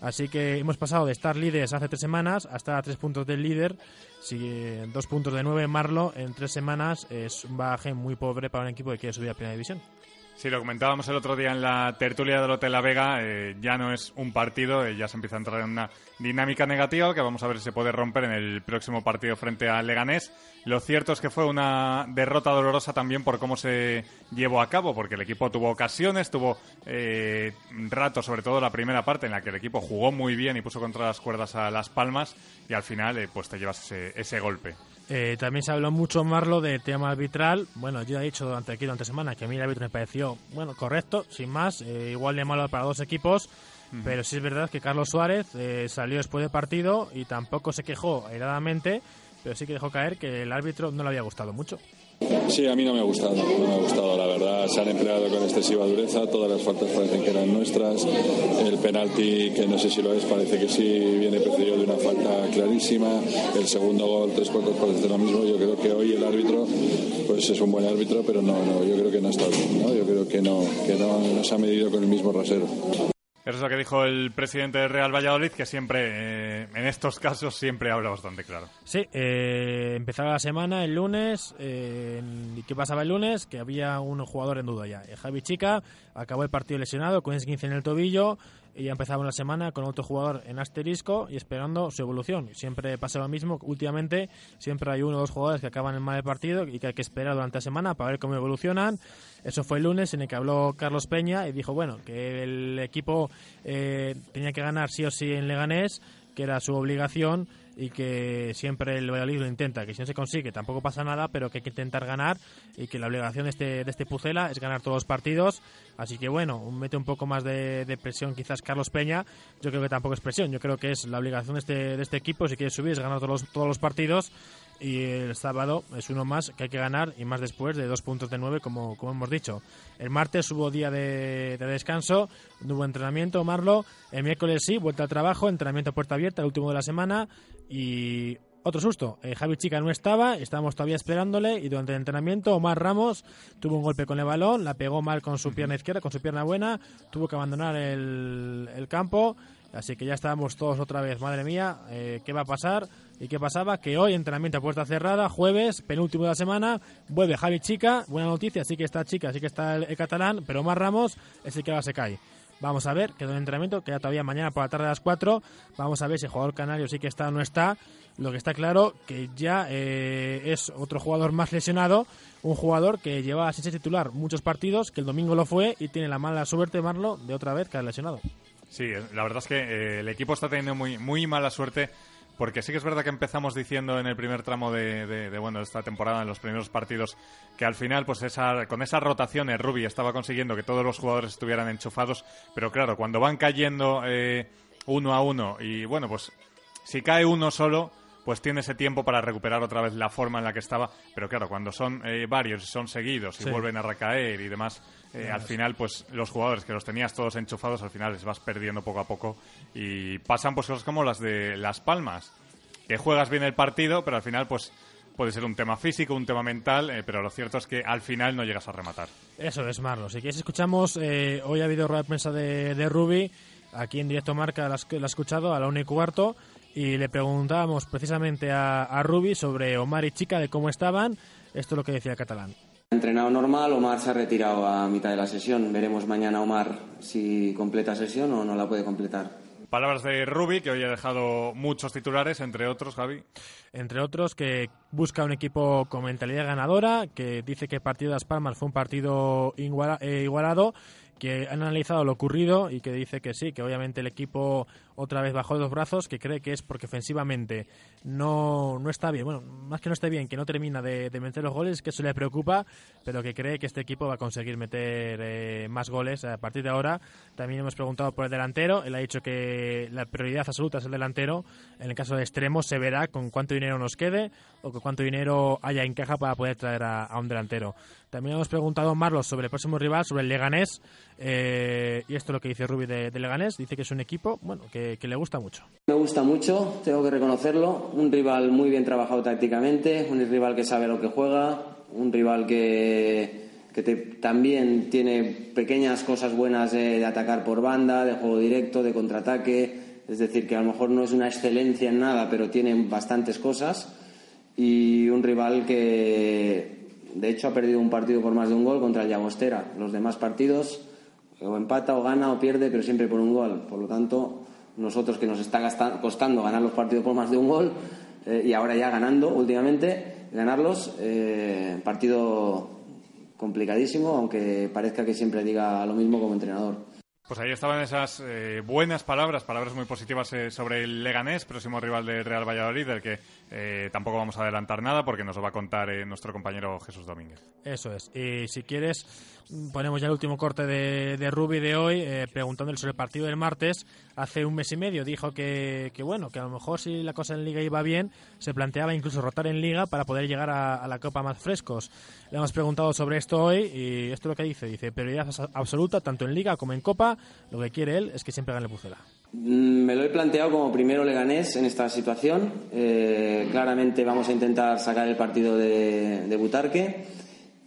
Así que hemos pasado de estar líderes hace tres semanas a estar a tres puntos del líder. Si eh, dos puntos de nueve Marlo en tres semanas es un bagaje muy pobre para un equipo que quiere subir a primera división. Sí, lo comentábamos el otro día en la tertulia del Hotel La Vega, eh, ya no es un partido, eh, ya se empieza a entrar en una dinámica negativa que vamos a ver si se puede romper en el próximo partido frente a Leganés. Lo cierto es que fue una derrota dolorosa también por cómo se llevó a cabo, porque el equipo tuvo ocasiones, tuvo eh, rato, sobre todo la primera parte, en la que el equipo jugó muy bien y puso contra las cuerdas a Las Palmas, y al final eh, pues te llevas ese, ese golpe. Eh, también se habló mucho, Marlo, del tema arbitral. Bueno, yo he dicho durante aquí durante semana que a mí el árbitro me pareció, bueno, correcto, sin más, eh, igual de malo para dos equipos. Pero sí es verdad que Carlos Suárez eh, salió después del partido y tampoco se quejó airadamente, pero sí que dejó caer que el árbitro no le había gustado mucho. Sí, a mí no me ha gustado, no me ha gustado, la verdad. Se han empleado con excesiva dureza, todas las faltas parecen que eran nuestras. El penalti, que no sé si lo es, parece que sí viene precedido de una falta clarísima. El segundo gol, tres cuartos parece lo mismo. Yo creo que hoy el árbitro, pues es un buen árbitro, pero no, no, yo creo que no está bien, ¿no? Yo creo que no, que no, no se ha medido con el mismo rasero. Eso es lo que dijo el presidente de Real Valladolid, que siempre, eh, en estos casos, siempre habla bastante claro. Sí, eh, empezaba la semana el lunes. eh, ¿Y qué pasaba el lunes? Que había un jugador en duda ya. Eh, Javi Chica acabó el partido lesionado con 15 en el tobillo y ya empezaba la semana con otro jugador en asterisco y esperando su evolución. Siempre pasa lo mismo. Últimamente siempre hay uno o dos jugadores que acaban en mal partido y que hay que esperar durante la semana para ver cómo evolucionan. Eso fue el lunes en el que habló Carlos Peña y dijo, bueno, que el equipo eh, tenía que ganar sí o sí en Leganés, que era su obligación y que siempre el Valladolid lo intenta, que si no se consigue tampoco pasa nada, pero que hay que intentar ganar y que la obligación de este, de este Pucela es ganar todos los partidos. Así que bueno, mete un poco más de, presión quizás Carlos Peña. Yo creo que tampoco es presión, yo creo que es la obligación de este, de este equipo, si quiere subir, es ganar todos los, todos los partidos. Y el sábado es uno más que hay que ganar y más después de dos puntos de nueve, como, como hemos dicho. El martes hubo día de, de descanso, no hubo entrenamiento, Marlo. El miércoles sí, vuelta al trabajo, entrenamiento a puerta abierta, el último de la semana. Y otro susto, eh, Javi Chica no estaba, estábamos todavía esperándole y durante el entrenamiento Omar Ramos tuvo un golpe con el balón, la pegó mal con su pierna izquierda, con su pierna buena, tuvo que abandonar el, el campo, así que ya estábamos todos otra vez, madre mía, eh, ¿qué va a pasar? ¿Y qué pasaba? Que hoy entrenamiento a puerta cerrada, jueves, penúltimo de la semana, vuelve Javi Chica, buena noticia, sí que está Chica, sí que está el, el catalán, pero Omar Ramos es el que ahora se cae. Vamos a ver, quedó el entrenamiento, queda todavía mañana por la tarde a las 4. Vamos a ver si el jugador canario sí que está o no está. Lo que está claro que ya eh, es otro jugador más lesionado, un jugador que lleva sin ser titular muchos partidos, que el domingo lo fue y tiene la mala suerte, Marlo, de otra vez caer lesionado. Sí, la verdad es que eh, el equipo está teniendo muy, muy mala suerte porque sí que es verdad que empezamos diciendo en el primer tramo de, de- de, bueno de esta temporada en los primeros partidos que al final pues esa con esas rotaciones Rubi estaba consiguiendo que todos los jugadores estuvieran enchufados pero claro cuando van cayendo eh, uno a uno y bueno pues si cae uno solo pues tiene ese tiempo para recuperar otra vez la forma en la que estaba pero claro cuando son eh, varios son seguidos y Sí. vuelven a recaer y demás eh, al final pues los jugadores que los tenías todos enchufados al final les vas perdiendo poco a poco y pasan pues cosas como las de Las Palmas que juegas bien el partido pero al final pues puede ser un tema físico un tema mental eh, pero lo cierto es que al final no llegas a rematar Eso es, Marlo. Si quieres, escuchamos. eh, hoy ha habido rueda de prensa de, de Rubi. Aquí en directo Marca la, ha escuchado a la una y cuarto. Y le preguntábamos precisamente a, a Rubi sobre Omar y Chica, de cómo estaban. Esto es lo que decía catalán. Entrenado normal, Omar se ha retirado a mitad de la sesión. Veremos mañana Omar si completa sesión o no la puede completar. palabras de Rubi que hoy ha dejado muchos titulares entre otros Javi Entre otros, que busca un equipo con mentalidad ganadora, que dice que el partido de Las Palmas fue un partido iguala- eh, igualado, que han analizado lo ocurrido y que dice que sí, que obviamente el equipo otra vez bajó los brazos, que cree que es porque ofensivamente no, no está bien. Bueno, más que no esté bien, que no termina de, de meter los goles, que eso le preocupa, pero que cree que este equipo va a conseguir meter eh, más goles a partir de ahora. También hemos preguntado por el delantero, él ha dicho que la prioridad absoluta es el delantero. En el caso de extremos se verá con cuánto dinero nos quede o con cuánto dinero haya en caja para poder traer a, a un delantero. También hemos preguntado a Marlos sobre el próximo rival, sobre el Leganés, eh, y esto es lo que dice Rubi de, de Leganés, dice que es un equipo bueno que, que le gusta mucho. Me gusta mucho, tengo que reconocerlo. Un rival muy bien trabajado tácticamente, un rival que sabe lo que juega, un rival que, que te- también tiene pequeñas cosas buenas de, de atacar por banda, de juego directo, de contraataque. es decir, que a lo mejor no es una excelencia en nada, pero tiene bastantes cosas, y un rival que de hecho ha perdido un partido por más de un gol contra el Llagostera. Los demás partidos o empata o gana o pierde, pero siempre por un gol. Por lo tanto, nosotros que nos está costando ganar los partidos por más de un gol eh, y ahora ya ganando últimamente, ganarlos, eh, partido complicadísimo, aunque parezca que siempre diga lo mismo como entrenador. Pues ahí estaban esas eh, buenas palabras, palabras muy positivas sobre el Leganés, próximo rival del Real Valladolid, que eh, tampoco vamos a adelantar nada porque nos lo va a contar eh, nuestro compañero Jesús Domínguez. Eso es. Y si quieres, ponemos ya el último corte de, de de hoy, eh, preguntándole sobre el partido del martes. Hace un mes y medio dijo que, bueno, que a lo mejor si la cosa en Liga iba bien, se planteaba incluso rotar en Liga para poder llegar a, a la Copa más frescos. Le hemos preguntado sobre esto hoy y esto es lo que dice. Dice, prioridad absoluta tanto en Liga como en Copa. Lo que quiere él es que siempre gane el Pucela. Mm, Me lo he planteado como primero leganés en esta situación. Eh, claramente vamos a intentar sacar el partido de, de Butarque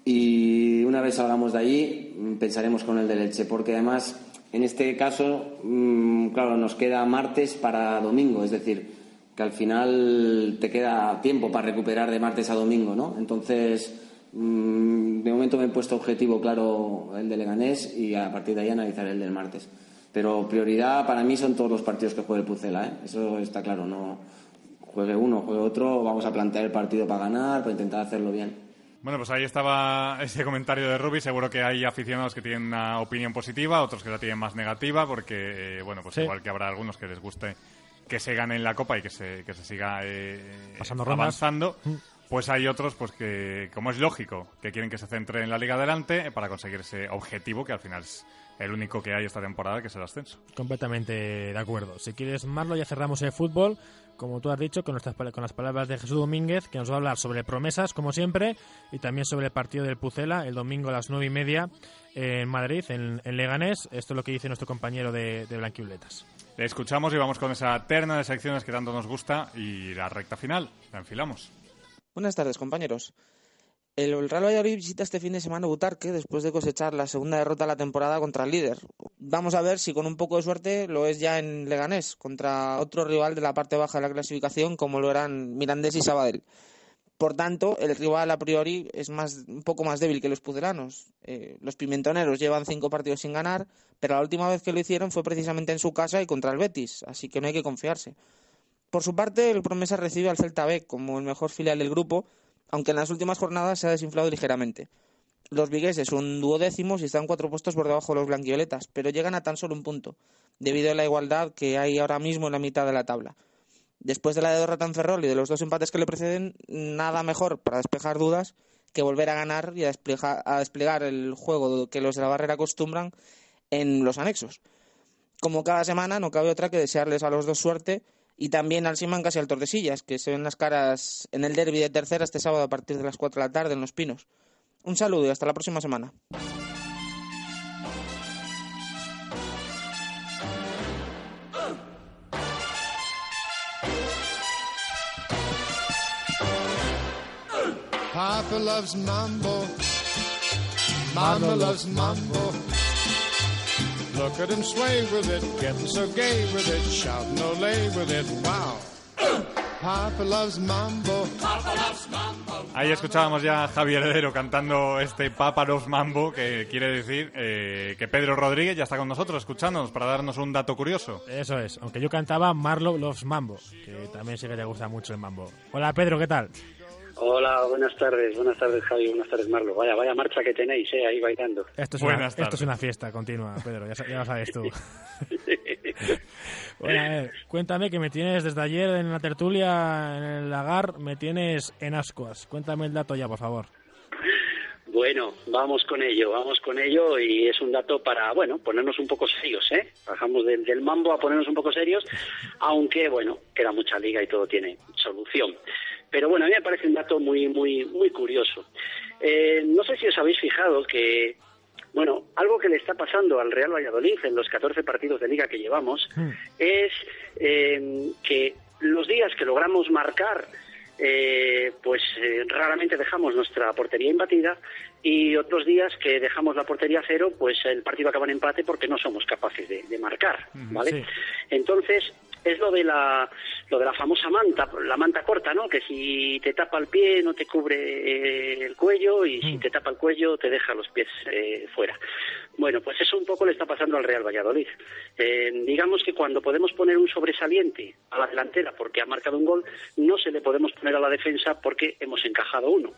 y una vez salgamos de allí mm, pensaremos con el del Elche, porque además en este caso, mm, claro, nos queda martes para domingo, es decir, que al final te queda tiempo para recuperar de martes a domingo, ¿no? Entonces, de momento me he puesto objetivo claro el de Leganés y a partir de ahí analizar el del martes. Pero prioridad para mí son todos los partidos que juegue el Pucela, ¿eh? Eso está claro, no juegue uno, juegue otro, vamos a plantear el partido para ganar, para intentar hacerlo bien. Bueno, pues ahí estaba ese comentario de Rubi. Seguro que hay aficionados que tienen una opinión positiva, otros que la tienen más negativa, porque, eh, bueno, pues Sí. igual que habrá algunos que les guste que se gane en la Copa y que se, que se siga eh, Pasando rondas. avanzando. Pues hay otros, pues que, como es lógico, que quieren que se centre en la Liga adelante para conseguir ese objetivo que al final es el único que hay esta temporada, que es el ascenso. Completamente de acuerdo. Si quieres, Marlo, ya cerramos el fútbol, como tú has dicho, con, nuestras, con las palabras de Jesús Domínguez, que nos va a hablar sobre promesas, como siempre, y también sobre el partido del Pucela, el domingo a las nueve y media en Madrid, en, en Leganés. Esto es lo que dice nuestro compañero de, de Blanquiuletas. Le escuchamos y vamos con esa terna de secciones que tanto nos gusta y la recta final. La enfilamos. Buenas tardes, compañeros. El Real Valladolid visita este fin de semana Butarque después de cosechar la segunda derrota de la temporada contra el líder. Vamos a ver si con un poco de suerte lo es ya en Leganés, contra otro rival de la parte baja de la clasificación como lo eran Mirandés y Sabadell. Por tanto, el rival a priori es más, un poco más débil que los pucelanos. Eh, los pimentoneros llevan cinco partidos sin ganar, pero la última vez que lo hicieron fue precisamente en su casa y contra el Betis, así que no hay que confiarse. Por su parte, el Promesa recibe al Celta B como el mejor filial del grupo, aunque en las últimas jornadas se ha desinflado ligeramente. Los vigueses son duodécimos y están cuatro puestos por debajo de los blanquioletas, pero llegan a tan solo un punto, debido a la igualdad que hay ahora mismo en la mitad de la tabla. Después de la derrota en Ferrol y de los dos empates que le preceden, nada mejor para despejar dudas que volver a ganar y a a desplegar el juego que los de la barrera acostumbran en los anexos. Como cada semana, no cabe otra que desearles a los dos suerte y también al Simancas y al Tordesillas, que se ven las caras en el derby de tercera este sábado a partir de las 4 de la tarde en Los Pinos. Un saludo y hasta la próxima semana. Papa loves mambo. Mama loves mambo. Look at him sway with it, getting so gay with it, shouting ole with it. Wow. Papa loves mambo. Papa loves mambo. Ahí escuchábamos ya a Javier Heredero cantando este Páparos Mambo, que quiere decir eh, que Pedro Rodríguez ya está con nosotros escuchándonos para darnos un dato curioso. Eso es, aunque yo cantaba Marlo Loves Mambo, que también sé que te gusta mucho el mambo. Hola Pedro, ¿qué tal? Hola, buenas tardes, buenas tardes Javi, buenas tardes Marlo. Vaya, vaya marcha que tenéis, eh, ahí bailando. Esto es, una, esto es una fiesta continua, Pedro, ya, lo sabes tú. Bueno, a ver, cuéntame que me tienes desde ayer en la tertulia, en el lagar, me tienes en ascuas. Cuéntame el dato ya, por favor. Bueno, vamos con ello, vamos con ello y es un dato para, bueno, ponernos un poco serios, ¿eh? Bajamos del, del mambo a ponernos un poco serios, aunque, bueno, queda mucha liga y todo tiene solución. Pero bueno, a mí me parece un dato muy, muy, muy curioso. Eh, no sé si os habéis fijado que, bueno, algo que le está pasando al Real Valladolid en los 14 partidos de liga que llevamos es eh, que los días que logramos marcar, eh, pues eh, raramente dejamos nuestra portería imbatida y otros días que dejamos la portería a cero, pues el partido acaba en empate porque no somos capaces de, de marcar, ¿vale? Sí. Entonces, es lo de la lo de la famosa manta, la manta corta, ¿no? Que si te tapa el pie no te cubre eh, el cuello y si te tapa el cuello te deja los pies eh, fuera. Bueno, pues eso un poco le está pasando al Real Valladolid. Eh, digamos que cuando podemos poner un sobresaliente a la delantera porque ha marcado un gol, no se le podemos poner a la defensa porque hemos encajado uno.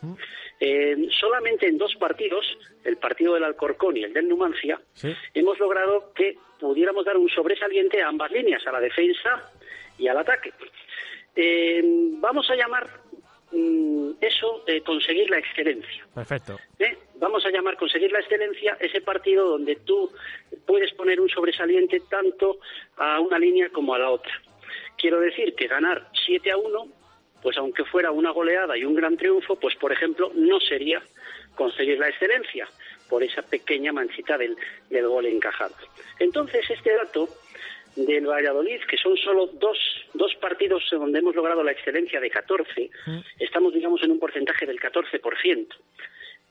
Eh, solamente en dos partidos, el partido del Alcorcón y el del Numancia, hemos logrado que pudiéramos dar un sobresaliente a ambas líneas, a la defensa y al ataque. Eh, vamos a llamar mm, eso eh, conseguir la excelencia. Perfecto. ¿eh? Vamos a llamar conseguir la excelencia ese partido donde tú puedes poner un sobresaliente tanto a una línea como a la otra. Quiero decir que ganar 7 a 1, pues aunque fuera una goleada y un gran triunfo, pues por ejemplo no sería conseguir la excelencia por esa pequeña manchita del, del gol encajado. Entonces este dato del Valladolid, que son solo dos, dos partidos donde hemos logrado la excelencia de 14, estamos, digamos, en un porcentaje del 14%.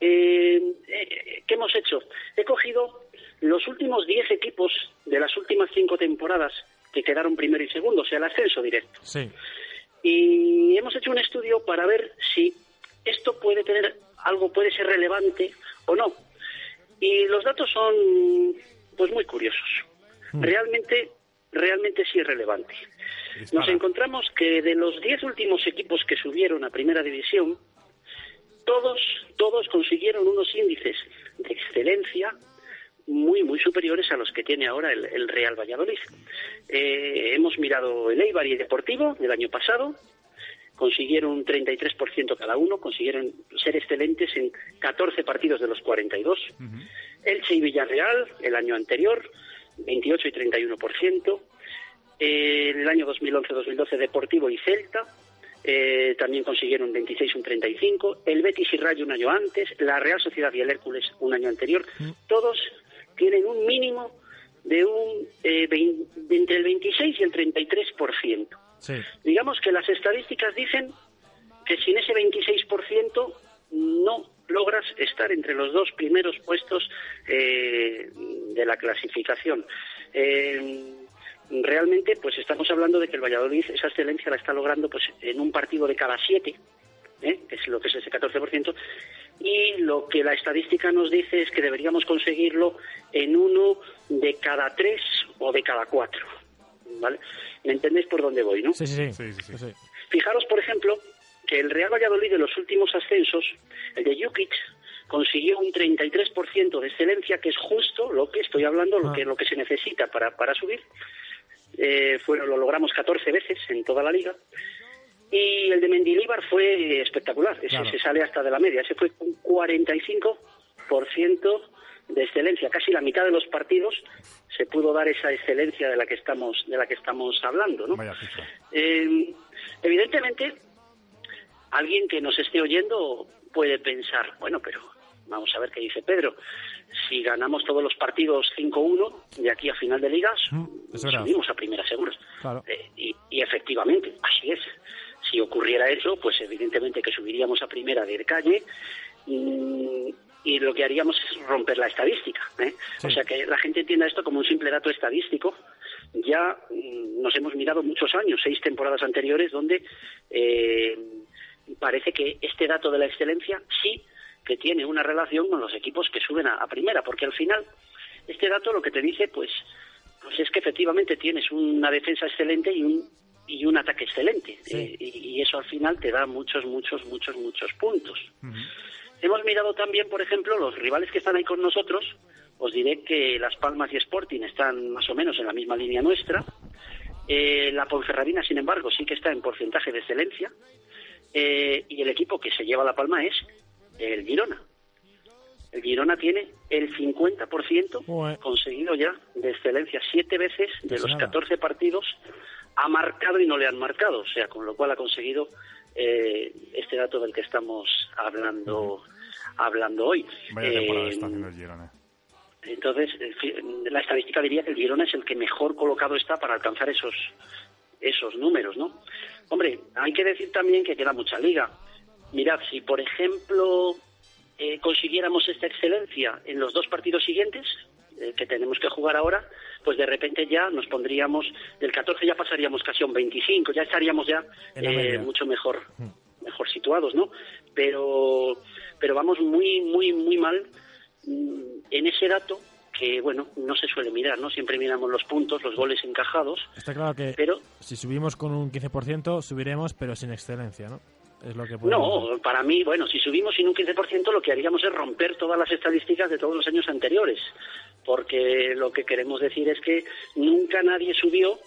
Eh, eh, ¿Qué hemos hecho? He cogido los últimos 10 equipos de las últimas cinco temporadas que quedaron primero y segundo, o sea, el ascenso directo. Sí. Y hemos hecho un estudio para ver si esto puede tener algo, puede ser relevante o no. Y los datos son, pues, muy curiosos. Realmente realmente sí es relevante. Nos encontramos que de los 10 últimos equipos que subieron a Primera División, todos, todos consiguieron unos índices de excelencia muy, muy superiores a los que tiene ahora el, el Real Valladolid. Eh, hemos mirado el Eibar y el Deportivo del año pasado, consiguieron un 33% cada uno, consiguieron ser excelentes en 14 partidos de los 42. Elche y Villarreal, el año anterior, 28 y 31%. Eh, en el año 2011-2012 Deportivo y Celta eh, también consiguieron 26 y un 35. El Betis y Rayo un año antes. La Real Sociedad y el Hércules un año anterior. Todos tienen un mínimo de un eh, de entre el 26 y el 33%. Digamos que las estadísticas dicen que sin ese 26% no logras estar entre los dos primeros puestos eh, de la clasificación. Eh, realmente, pues estamos hablando de que el Valladolid esa excelencia la está logrando pues en un partido de cada siete, ¿eh? que es lo que es ese 14%, y lo que la estadística nos dice es que deberíamos conseguirlo en uno de cada tres o de cada cuatro. ¿Vale? ¿Me entendéis por dónde voy, no? Sí, sí, sí. Sí, sí. Fijaros, por ejemplo, que el Real Valladolid de los últimos ascensos, el de Jukic, consiguió un 33% de excelencia, que es justo lo que estoy hablando, lo que, lo que se necesita para, para subir. Eh, fueron, lo logramos 14 veces en toda la liga. Y el de Mendilibar fue espectacular, ese Claro. se sale hasta de la media, ese fue un 45% de excelencia, casi la mitad de los partidos se pudo dar esa excelencia de la que estamos de la que estamos hablando, ¿no? Eh, evidentemente, alguien que nos esté oyendo puede pensar, bueno, pero vamos a ver qué dice Pedro. Si ganamos todos los partidos 5-1 de aquí a final de ligas, subimos a primera seguros. Claro. Eh, y, y efectivamente, así es. Si ocurriera eso, pues evidentemente que subiríamos a primera de calle mm, y lo que haríamos es romper la estadística. ¿eh? O sea, que la gente entienda esto como un simple dato estadístico. Ya mm, nos hemos mirado muchos años, seis temporadas anteriores, donde eh, parece que este dato de la excelencia sí que tiene una relación con los equipos que suben a, a primera, porque al final este dato lo que te dice, pues, pues es que efectivamente tienes una defensa excelente y un y un ataque excelente Eh, y, y eso al final te da muchos muchos muchos muchos puntos hemos mirado también por ejemplo los rivales que están ahí con nosotros. Os diré que Las Palmas y Sporting están más o menos en la misma línea nuestra. Eh, la Ponferradina sin embargo sí que está en porcentaje de excelencia. Eh, y el equipo que se lleva la palma es el Girona. El Girona tiene el 50% conseguido ya de excelencia. Siete veces de los 14 partidos ha marcado y no le han marcado. O sea, con lo cual ha conseguido eh, este dato del que estamos hablando hablando hoy. Vaya temporada Eh, está haciendo el Girona. entonces, fi- la estadística diría que el Girona es el que mejor colocado está para alcanzar esos esos números, ¿no? Hombre, hay que decir también que queda mucha liga. Mirad, si por ejemplo eh, consiguiéramos esta excelencia en los dos partidos siguientes, eh, que tenemos que jugar ahora, pues de repente ya nos pondríamos, del 14 ya pasaríamos casi a un 25, ya estaríamos ya eh, mucho mejor, mejor situados, ¿no? Pero, pero vamos muy, muy, muy mal mm, en ese dato que, bueno, no se suele mirar, ¿no? Siempre miramos los puntos, los goles encajados, Está claro que pero si subimos con un 15%, subiremos, pero sin excelencia, ¿no? Es lo que No, para mí, bueno, si subimos sin un 15%, lo que haríamos es romper todas las estadísticas de todos los años anteriores, porque lo que queremos decir es que nunca nadie subió,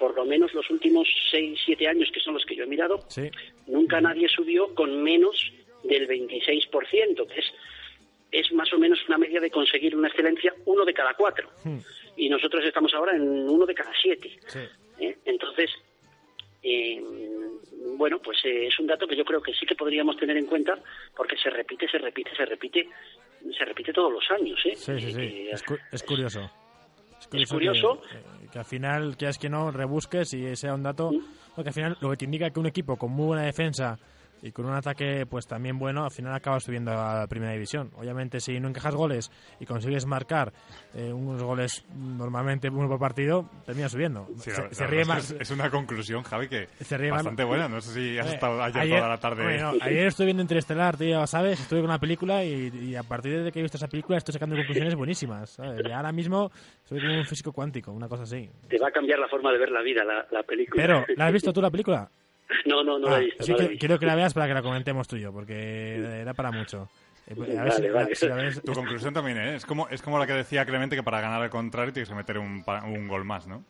por lo menos los últimos 6, 7 años, que son los que yo he mirado, Sí. nunca nadie subió con menos del 26%, que es, es más o menos una media de conseguir una excelencia uno de cada cuatro. Y nosotros estamos ahora en uno de cada siete. ¿eh? Entonces, eh, bueno, pues eh, es un dato que yo creo que sí que podríamos tener en cuenta porque se repite, se repite, se repite, se repite todos los años. ¿eh? Sí, sí, sí. Es, cu- es curioso. Es curioso. Que, eh, que al final, que es que no, rebusques y sea un dato. Porque al final lo que te indica que un equipo con muy buena defensa y con un ataque pues también bueno, al final acaba subiendo a la primera división. Obviamente, si no encajas goles y consigues marcar eh, unos goles normalmente uno por partido, terminas subiendo. Sí, se, la- se la ríe verdad más. es, es una conclusión, Javi, que Se ríe más- bastante buena. No sé si has Eh, estado ayer, toda la tarde. ayer estuve viendo Interestelar, tío, ¿sabes? Estuve con una película y, y a partir de que he visto esa película estoy sacando conclusiones buenísimas. ¿sabes? Y ahora mismo soy como un físico cuántico, una cosa así. te va a cambiar la forma de ver la vida, la, la película. Pero, ¿la has visto tú la película? No, no, no la Ah, he visto. sí no la he visto. quiero que la veas para que la comentemos tú y yo, porque era para mucho. Eh, pues, a ver Vale, si- vale. si la ves- Tu conclusión también, ¿eh? Es como, es como la que decía Clemente que para ganar al contrario tienes que meter un, gol más, ¿no?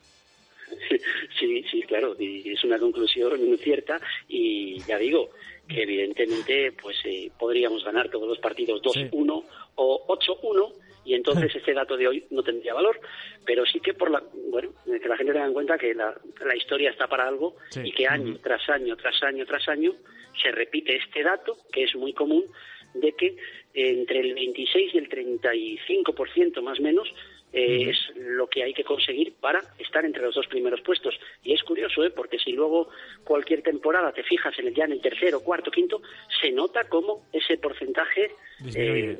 Sí, sí, claro, y es una conclusión cierta y ya digo que evidentemente pues eh, podríamos ganar todos los partidos 2-1 o 8-1 y entonces este dato de hoy no tendría valor, pero sí que por la bueno, que la gente tenga en cuenta que la, la historia está para algo Sí. y que año tras año tras año tras año se repite este dato que es muy común de que entre el 26 y el 35% más o menos eh, es lo que hay que conseguir para estar entre los dos primeros puestos. Y es curioso, ¿eh? porque si luego cualquier temporada te fijas en el, ya en el tercero, cuarto, quinto, se nota cómo ese porcentaje eh,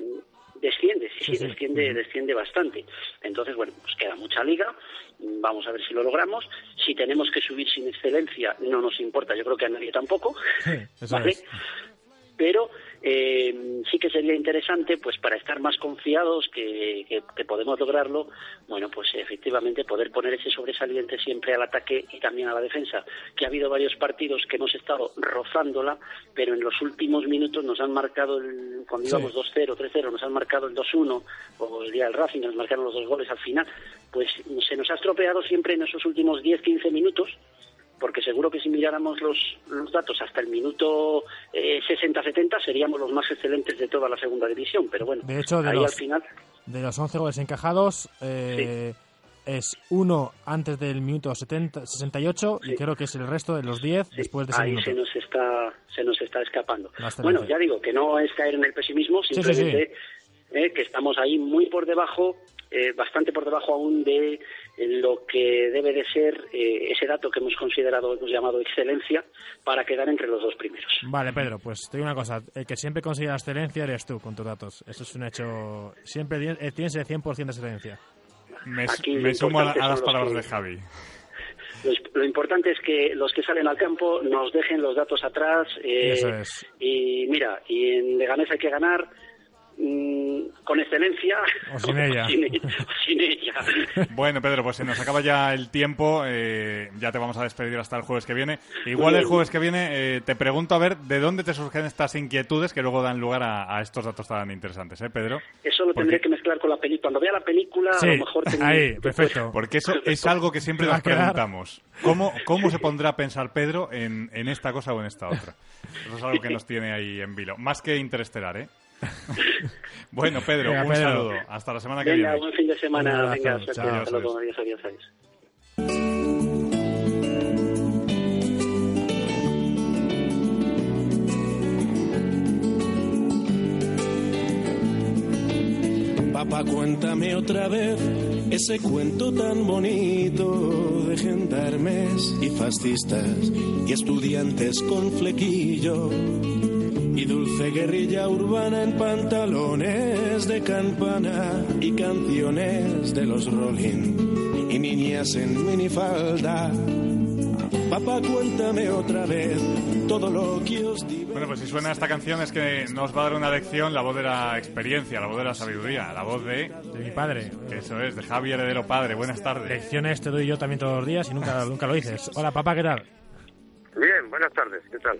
desciende, sí, Sí, sí, sí. desciende, desciende bastante. Entonces, bueno, pues queda mucha liga, vamos a ver si lo logramos. Si tenemos que subir sin excelencia, no nos importa, yo creo que a nadie tampoco. ¿vale? es. pero eh, sí que sería interesante pues para estar más confiados que, que- que podemos lograrlo bueno pues efectivamente poder poner ese sobresaliente siempre al ataque y también a la defensa que ha habido varios partidos que hemos estado rozándola pero en los últimos minutos nos han marcado el, cuando Sí. íbamos 2-0 3-0 nos han marcado el 2-1 o el día del Racing nos marcaron los dos goles al final pues se nos ha estropeado siempre en esos últimos 10-15 minutos porque seguro que si miráramos los, los datos hasta el minuto eh, 60-70 seríamos los más excelentes de toda la segunda división, pero bueno, De hecho, de ahí los- al final De los 11 goles encajados, eh, es uno antes del minuto 70, 68 y creo que es el resto de los 10 después de ese ahí minuto. se nos está se nos está escapando. Bueno, ya digo que no es caer en el pesimismo, Sí, sí, simplemente eh, que estamos ahí muy por debajo, eh, bastante por debajo aún de eh, lo que debe de ser eh, ese dato que hemos considerado, hemos llamado excelencia, para quedar entre los dos primeros. Vale, Pedro, pues te digo una cosa. El que siempre consigue la excelencia eres tú con tus datos. Eso es un hecho. Siempre tienes eh, tienes el 100% de excelencia. Me, me sumo a, las palabras que- de Javi. Lo, importante es que los que salen al campo nos dejen los datos atrás. eh, Eso es. Y mira, y en Leganés hay que ganar con excelencia O sin ella. sin, o sin ella. Bueno, Pedro, pues se nos acaba ya el tiempo. eh, ya te vamos a despedir hasta el jueves que viene. Igual el jueves que viene eh, te pregunto a ver de dónde te surgen estas inquietudes que luego dan lugar a, a estos datos tan interesantes, ¿eh, Pedro? Eso lo tendré que mezclar con la película. Cuando vea la película, Sí, a lo mejor tendré- ahí, perfecto. Porque eso es algo que siempre nos preguntamos. ¿Cómo, ¿Cómo se pondrá a pensar Pedro en, en esta cosa o en esta otra? Eso es algo que nos tiene ahí en vilo. Más que interestelar, ¿eh? bueno, Pedro, Venga, un Pedro. saludo. Hasta la semana que Venga, viene. buen fin de semana. Un. Venga, suerte. Chao. Hasta luego. Adiós, adiós, adiós. Papá, cuéntame otra vez ese cuento tan bonito de gendarmes y fascistas y estudiantes con flequillo y dulce guerrilla urbana en pantalones de campana y canciones de los Rolling y niñas en minifalda. Papá, cuéntame otra vez todo lo que os digo. Bueno, pues si suena esta canción es que nos va a dar una lección la voz de la experiencia, la voz de la sabiduría, la voz de... De mi padre. Eso es, de Javier Heredero Padre. Buenas tardes. Lecciones te doy yo también todos los días y nunca, nunca lo dices. Hola, papá, ¿qué tal? Bien, buenas tardes, ¿qué tal?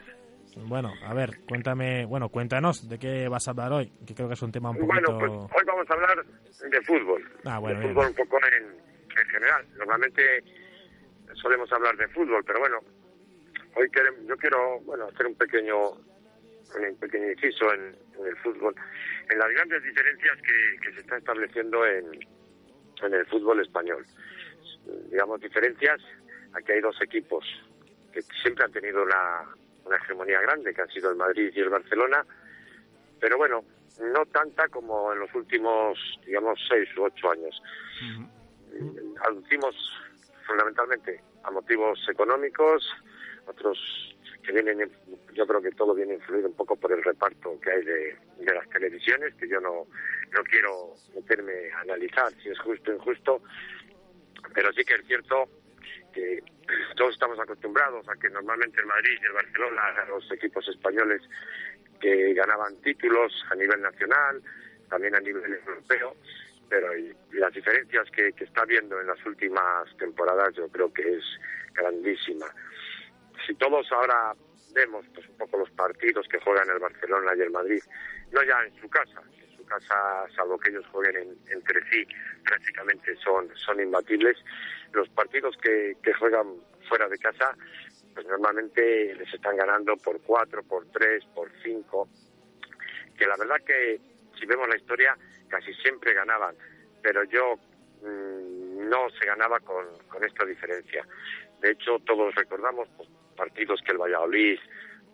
Bueno, a ver, cuéntame, bueno, cuéntanos de qué vas a hablar hoy, que creo que es un tema un poquito... Bueno, pues hoy vamos a hablar de fútbol. Ah, bueno, de bien. fútbol un poco en, en general. Normalmente solemos hablar de fútbol, pero bueno, hoy queremos, yo quiero bueno hacer un pequeño un pequeño inciso en, en el fútbol, en las grandes diferencias que, que se están estableciendo en, en el fútbol español. Digamos, diferencias, aquí hay dos equipos que siempre han tenido una, una hegemonía grande, que han sido el Madrid y el Barcelona, pero bueno, no tanta como en los últimos, digamos, seis u ocho años. Aducimos fundamentalmente a motivos económicos, otros que vienen, yo creo que todo viene influido un poco por el reparto que hay de, de las televisiones, que yo no, no quiero meterme a analizar si es justo o injusto, pero sí que es cierto que todos estamos acostumbrados a que normalmente el Madrid y el Barcelona los equipos españoles que ganaban títulos a nivel nacional, también a nivel europeo, pero las diferencias que, está habiendo en las últimas temporadas yo creo que es grandísima. Si todos ahora vemos pues un poco los partidos que juegan el Barcelona y el Madrid, no ya en su casa, casa, salvo que ellos jueguen en- entre sí, prácticamente son, son imbatibles. Los partidos que, que juegan fuera de casa, pues normalmente les están ganando por cuatro, por tres, por cinco, que la verdad que si vemos la historia casi siempre ganaban, pero yo mm, no se ganaba con, con esta diferencia. De hecho, todos recordamos pues, partidos que el Valladolid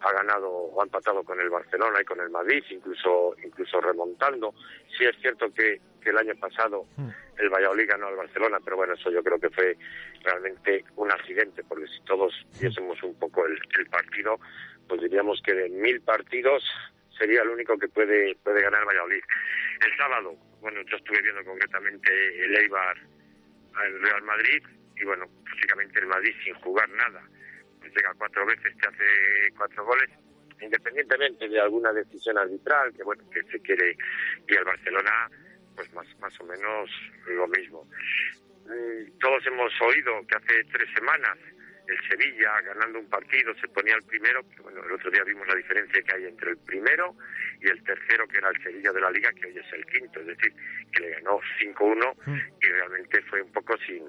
ha ganado o ha empatado con el Barcelona y con el Madrid, incluso incluso remontando. Sí es cierto que, que el año pasado el Valladolid ganó al Barcelona, pero bueno, eso yo creo que fue realmente un accidente, porque si todos viésemos un poco el, el partido, pues diríamos que de mil partidos sería el único que puede puede ganar el Valladolid. El sábado, bueno, yo estuve viendo concretamente el Eibar al Real Madrid y bueno, prácticamente el Madrid sin jugar nada, llega cuatro veces, te hace cuatro goles, independientemente de alguna decisión arbitral que bueno que se quiere y el Barcelona pues más más o menos lo mismo. Mm, Todos hemos oído que hace tres semanas el Sevilla ganando un partido se ponía el primero, bueno, el otro día vimos la diferencia que hay entre el primero y el tercero, que era el Sevilla de la Liga, que hoy es el quinto, es decir, que le ganó 5-1 y realmente fue un poco sin,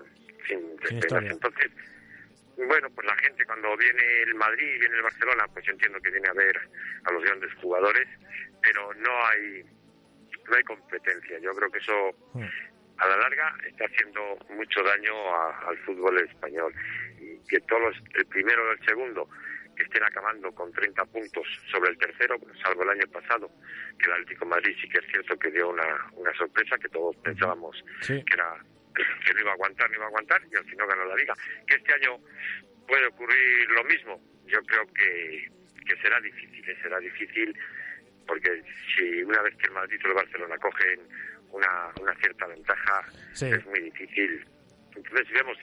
sin historia. Entonces, bueno, pues la gente cuando viene el Madrid y viene el Barcelona, pues yo entiendo que viene a ver a los grandes jugadores, pero no hay no hay competencia. Yo creo que eso a la larga está haciendo mucho daño a- al fútbol español. Y que todos los- el primero o el segundo que estén acabando con 30 puntos sobre el tercero, salvo el año pasado, que el Atlético de Madrid sí que es cierto que dio una, una sorpresa que todos pensábamos Sí. que era que no iba a aguantar, no iba a aguantar y al final ganó la liga. Que este año puede ocurrir lo mismo. Yo creo que, que será difícil, ¿eh? será difícil porque si una vez que el Madrid o el Barcelona cogen una, una cierta ventaja, Sí. es muy difícil. Entonces, vemos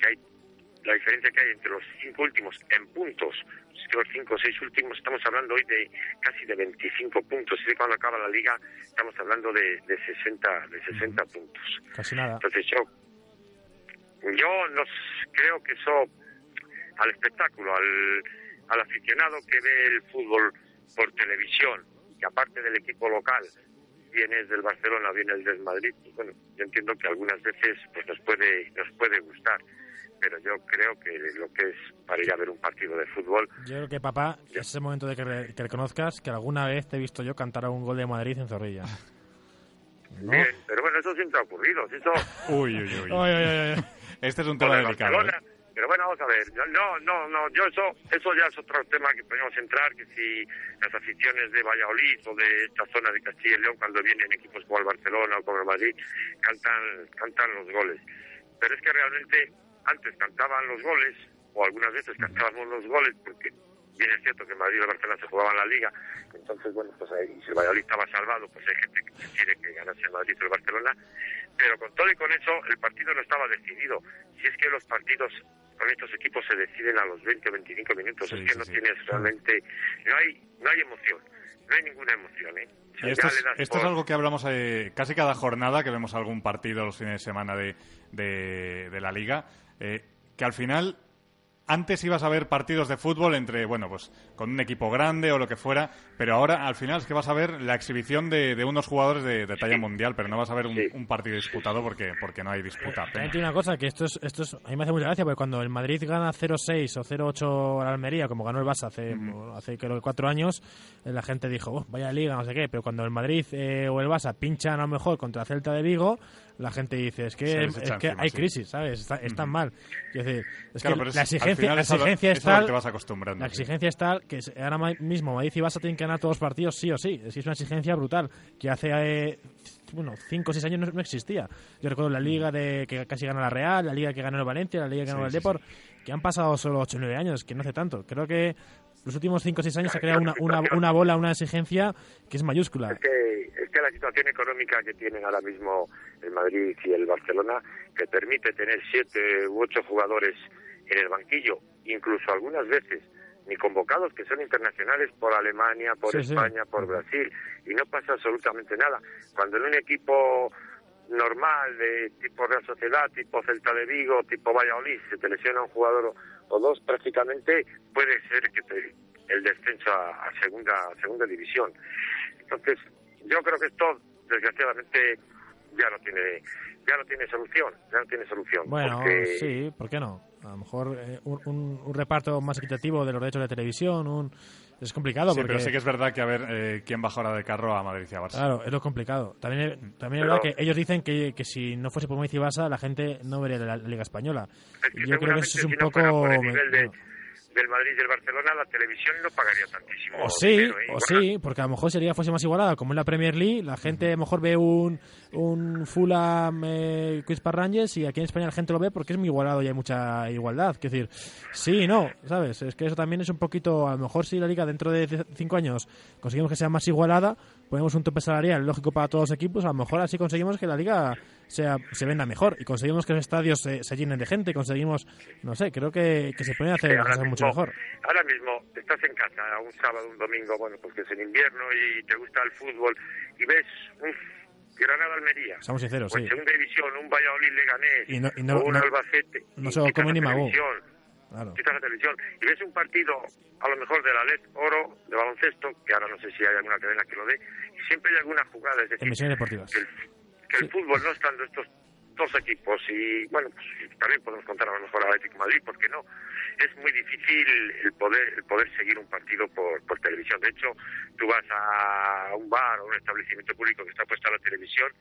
que hay la diferencia que hay entre los cinco últimos en puntos, los cinco o seis últimos, estamos hablando hoy de casi de 25 puntos. Y cuando acaba la liga, estamos hablando de, de 60, de 60 puntos. Casi nada. Entonces yo, yo no creo que eso al espectáculo, al, al aficionado que ve el fútbol por televisión, que aparte del equipo local vienes del Barcelona, vienes del Madrid, pues bueno, yo entiendo que algunas veces pues nos puede nos puede gustar, pero yo creo que lo que es para ir a ver un partido de fútbol, Yo creo que, papá, es el momento de que, re- que reconozcas que alguna vez te he visto yo cantar a un gol de Madrid en Zorrilla. ¿No? bien, pero bueno, eso siempre ha ocurrido, si eso Uy, uy, uy. Este es un tema el delicado. ¿eh? Pero bueno, vamos a ver. No, no, no. Yo eso, eso ya es otro tema que podemos entrar, que si las aficiones de Valladolid o de esta zona de Castilla y León, cuando vienen equipos como el Barcelona o como el Madrid, cantan, cantan los goles. Pero es que realmente antes cantaban los goles, o algunas veces cantábamos los goles, porque bien es cierto que Madrid y el Barcelona se jugaban la Liga, entonces, bueno, pues ahí, si el Valladolid estaba salvado, pues hay gente que quiere que ganase el Madrid o el Barcelona, pero con todo y con eso, el partido no estaba decidido. Si es que los partidos con estos equipos se deciden a los 20 o 25 minutos, es que no tienes realmente, no hay, no hay emoción, no hay ninguna emoción, ¿eh? O sea, Y esto es, algo que hablamos eh, casi cada jornada que vemos algún partido los fines de semana de, de, de la liga, eh, que al final antes ibas a ver partidos de fútbol entre, bueno, pues con un equipo grande o lo que fuera, pero ahora al final es que vas a ver la exhibición de, de unos jugadores de, de talla mundial, pero no vas a ver un, un partido disputado porque, porque no hay disputa. Tiene una cosa, que esto es, esto es, a mí me hace mucha gracia, porque cuando el Madrid gana 0-6 o 0-8 a la Almería, como ganó el Barça hace, hace creo que cuatro años, eh, la gente dijo, "Oh, vaya liga, no sé qué, pero cuando el Madrid eh, o el Barça pinchan a lo mejor contra Celta de Vigo, la gente dice, es que, es que encima, hay sí. crisis, ¿sabes? Está, es tan mal. Es decir, es Claro, que la exigencia, la exigencia es tal... te vas acostumbrando, La sí. exigencia es tal que ahora mismo Madrid y Barça tienen que ganar todos los partidos sí o sí. Es una exigencia brutal que hace... eh, bueno, 5 o 6 años no, no existía. Yo recuerdo la liga de que casi ganó la Real, la liga que ganó el Valencia, la liga que ganó Sí, el Deport, que han pasado solo 8 o 9 años, que no hace tanto. Creo que los últimos 5 o 6 años se ha creado una, una, una bola, una exigencia que es mayúscula. Es que, es que la situación económica que tienen ahora mismo el Madrid y el Barcelona, que permite tener siete u ocho jugadores en el banquillo, incluso algunas veces ni convocados que son internacionales por Alemania, por Sí, sí. España, por Brasil, y no pasa absolutamente nada. Cuando en un equipo normal de tipo Real Sociedad, tipo Celta de Vigo, tipo Valladolid, se te lesiona un jugador o, dos, prácticamente puede ser que te- el descenso a, a segunda a segunda división. Entonces, yo creo que esto, desgraciadamente, ya no tiene ya no tiene solución, ya no tiene solución. Bueno, porque sí, ¿por qué no? A lo mejor eh, un, un- un reparto más equitativo de los derechos de televisión, un... es complicado Sí, porque... pero sí que es verdad que a ver eh, quién baja ahora de carro a Madrid y a Barça. Claro, es lo complicado. También, también es Pero- verdad que ellos dicen que, que si no fuese por Madrid y Barça, la gente no vería la, la Liga Española. Y yo creo que eso es un si no poco... por el nivel de- del Madrid y del Barcelona, la televisión no pagaría tantísimo. O sí, dinero, ¿eh? o sí, porque a lo mejor sería fuese más igualada, como en la Premier League, la gente a lo mejor ve un, un Fulham eh, Queens Park Rangers y aquí en España la gente lo ve porque es muy igualado y hay mucha igualdad. Es decir, sí y no, ¿sabes? Es que eso también es un poquito, a lo mejor si la liga dentro de cinco años conseguimos que sea más igualada, ponemos un tope salarial lógico para todos los equipos, a lo mejor así conseguimos que la liga sea se venda mejor y conseguimos que los estadios se, se llenen de gente, conseguimos, no sé, creo que, que se pueden hacer mucho mejor. Ahora mismo estás en casa un sábado, un domingo, bueno, pues que es en invierno y te gusta el fútbol y ves un Granada Almería. Seamos sinceros, en sí. segunda división, un Valladolid Leganés Y no- y no- o un no- Albacete. no se lo come ni televisión, Claro. quitas la televisión y ves un partido a lo mejor de la LED Oro, de baloncesto, que ahora no sé si hay alguna cadena que lo dé, y siempre hay alguna jugada, es decir, Emisiones deportivas. el, que el fútbol no estando estos dos equipos y bueno pues también podemos contar a lo mejor al Atlético Madrid porque no es muy difícil el poder el poder seguir un partido por, por televisión. De hecho tú vas a un bar o un establecimiento público que está puesto a la televisión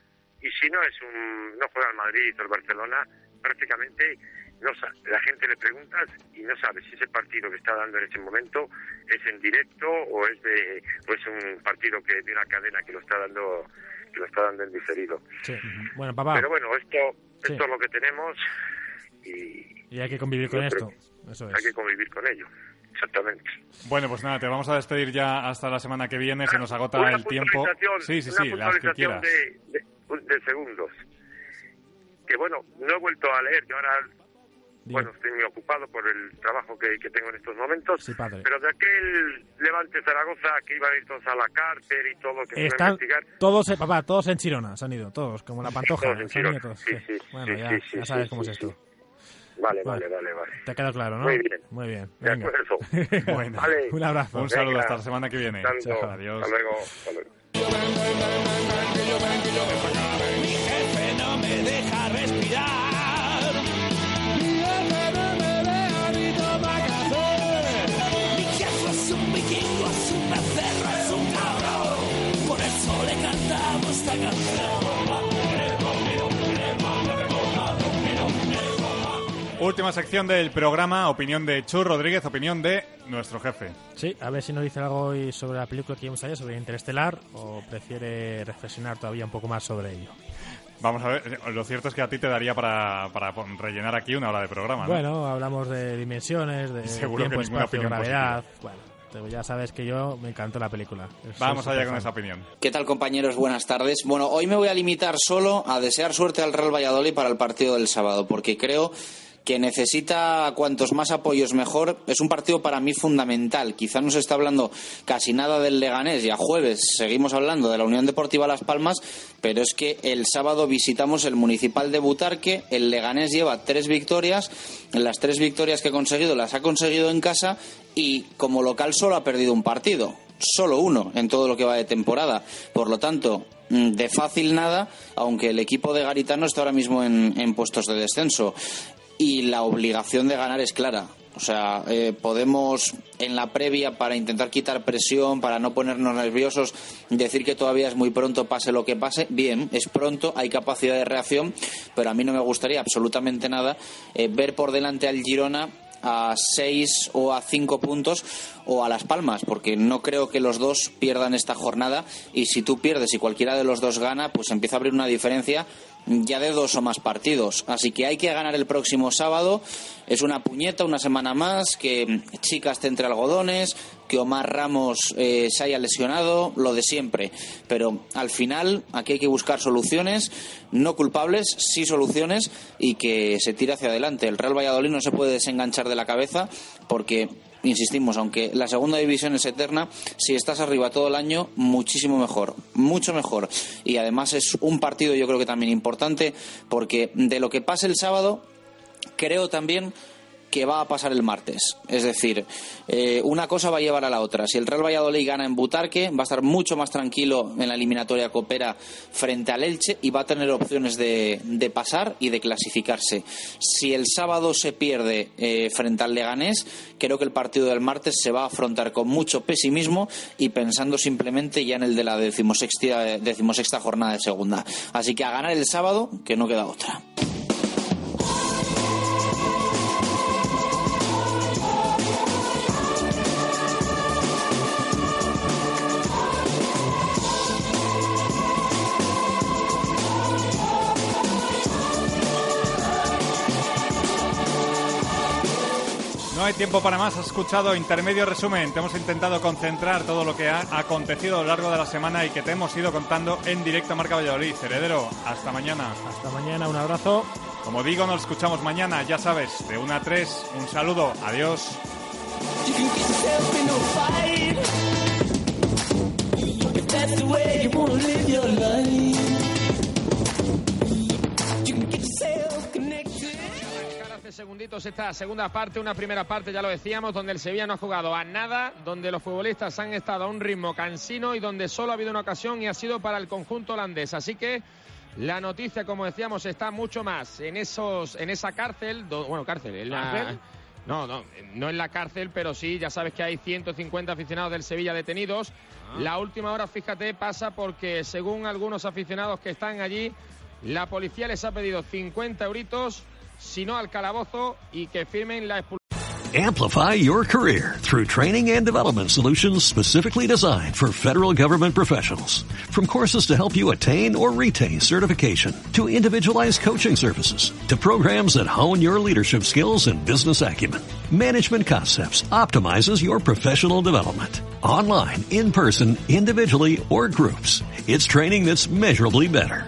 y si no es un no juega el Madrid o el Barcelona prácticamente no la gente le preguntas y no sabe si ese partido que está dando en ese momento es en directo o es de o es un partido que de una cadena que lo está dando lo está dando en diferido Sí. Bueno, papá, pero bueno esto Sí. esto es lo que tenemos y y hay que convivir con esto. Eso hay es. que convivir con ello exactamente Bueno, pues nada, te vamos a despedir ya hasta la semana que viene, se nos agota una el tiempo. Sí, sí, una sí, las que quieras. de, de- de segundos que bueno no he vuelto a leer yo ahora bueno estoy muy ocupado por el trabajo que, que tengo en estos momentos Sí, padre. pero de aquel Levante Zaragoza que iban a ir todos a la cárcel y todo que se iba a Están investigar todos, eh, papá, todos en Chirona, se han ido, todos, como la pantoja. Todos en se han ido todos, sí, sí. sí, Bueno, sí, ya, sí, sí, ya sabes sí, cómo sí, es esto. vale vale vale vale Te ha quedado claro, ¿no? Muy bien. Muy bien. De Venga. acuerdo. Bueno, Vale. Un abrazo. un saludo, Venga. hasta la semana que viene. Chao, adiós. hasta luego hasta luego Última sección del programa, opinión de Chur Rodríguez, opinión de nuestro jefe. Sí, a ver si nos dice algo hoy sobre la película que vimos ayer, sobre Interestelar, o prefiere reflexionar todavía un poco más sobre ello. Vamos a ver, lo cierto es que a ti te daría para, para rellenar aquí una hora de programa, ¿no? Bueno, hablamos de dimensiones, de Seguro que tiempo, ninguna espacio, opinión gravedad. Bueno, ya sabes que yo me encantó la película. Soy Vamos allá con esa opinión. ¿Qué tal compañeros? Buenas tardes. Bueno, hoy me voy a limitar solo a desear suerte al Real Valladolid para el partido del sábado, porque creo que necesita cuantos más apoyos mejor. Es un partido para mí fundamental. Quizá no se está hablando casi nada del Leganés y a jueves seguimos hablando de la Unión Deportiva Las Palmas, pero es que el sábado visitamos el Municipal de Butarque. El Leganés lleva tres victorias. Las tres victorias que ha conseguido las ha conseguido en casa y como local solo ha perdido un partido. Solo uno en todo lo que va de temporada. Por lo tanto, mm, de fácil nada, aunque el equipo de Garitano está ahora mismo en, en puestos de descenso. Y la obligación de ganar es clara. O sea, eh, podemos en la previa para intentar quitar presión, para no ponernos nerviosos, decir que todavía es muy pronto, pase lo que pase. Bien, es pronto, hay capacidad de reacción, pero a mí no me gustaría absolutamente nada eh, ver por delante al Girona a seis o a cinco puntos o a Las Palmas, porque no creo que los dos pierdan esta jornada y si tú pierdes y cualquiera de los dos gana, pues empieza a abrir una diferencia ya de dos o más partidos. Así que hay que ganar el próximo sábado. Es una puñeta, una semana más, que Chicas esté entre algodones, que Omar Ramos eh, se haya lesionado, lo de siempre. Pero al final aquí hay que buscar soluciones, no culpables, sí soluciones y que se tire hacia adelante. El Real Valladolid no se puede desenganchar de la cabeza porque insistimos, aunque la segunda división es eterna, si estás arriba todo el año, muchísimo mejor, mucho mejor. Y además es un partido yo creo que también importante porque de lo que pase el sábado, creo también que va a pasar el martes. Es decir, eh, una cosa va a llevar a la otra. Si el Real Valladolid gana en Butarque, va a estar mucho más tranquilo en la eliminatoria copera frente al Elche y va a tener opciones de, de pasar y de clasificarse. Si el sábado se pierde eh, frente al Leganés, creo que el partido del martes se va a afrontar con mucho pesimismo y pensando simplemente ya en el de la decimosexta, decimosexta jornada de segunda. Así que a ganar el sábado, que no queda otra. Hay tiempo para más. Has escuchado intermedio resumen. Te hemos intentado concentrar todo lo que ha acontecido a lo largo de la semana y que te hemos ido contando en directo a Marca Valladolid. Heredero, hasta mañana. Hasta mañana, un abrazo. Como digo, nos escuchamos mañana, ya sabes, de 1 a 3. Un saludo, adiós. That's the way you live your life. segunditos esta segunda parte, una primera parte, ya lo decíamos, donde el Sevilla no ha jugado a nada, donde los futbolistas han estado a un ritmo cansino y donde solo ha habido una ocasión y ha sido para el conjunto holandés. Así que la noticia, como decíamos, está mucho más en esos, en esa cárcel, bueno, cárcel, en la... No, no, no en la cárcel, pero sí, ya sabes que hay 150 aficionados del Sevilla detenidos. Ah. La última hora, fíjate, pasa porque según algunos aficionados que están allí, la policía les ha pedido 50 euritos si no al calabozo, y que firmen la expulsión. Amplify your career through training and development solutions specifically designed for federal government professionals. From courses to help you attain or retain certification, to individualized coaching services, to programs that hone your leadership skills and business acumen, Management Concepts optimizes your professional development. Online, in person, individually, or groups. It's training that's measurably better.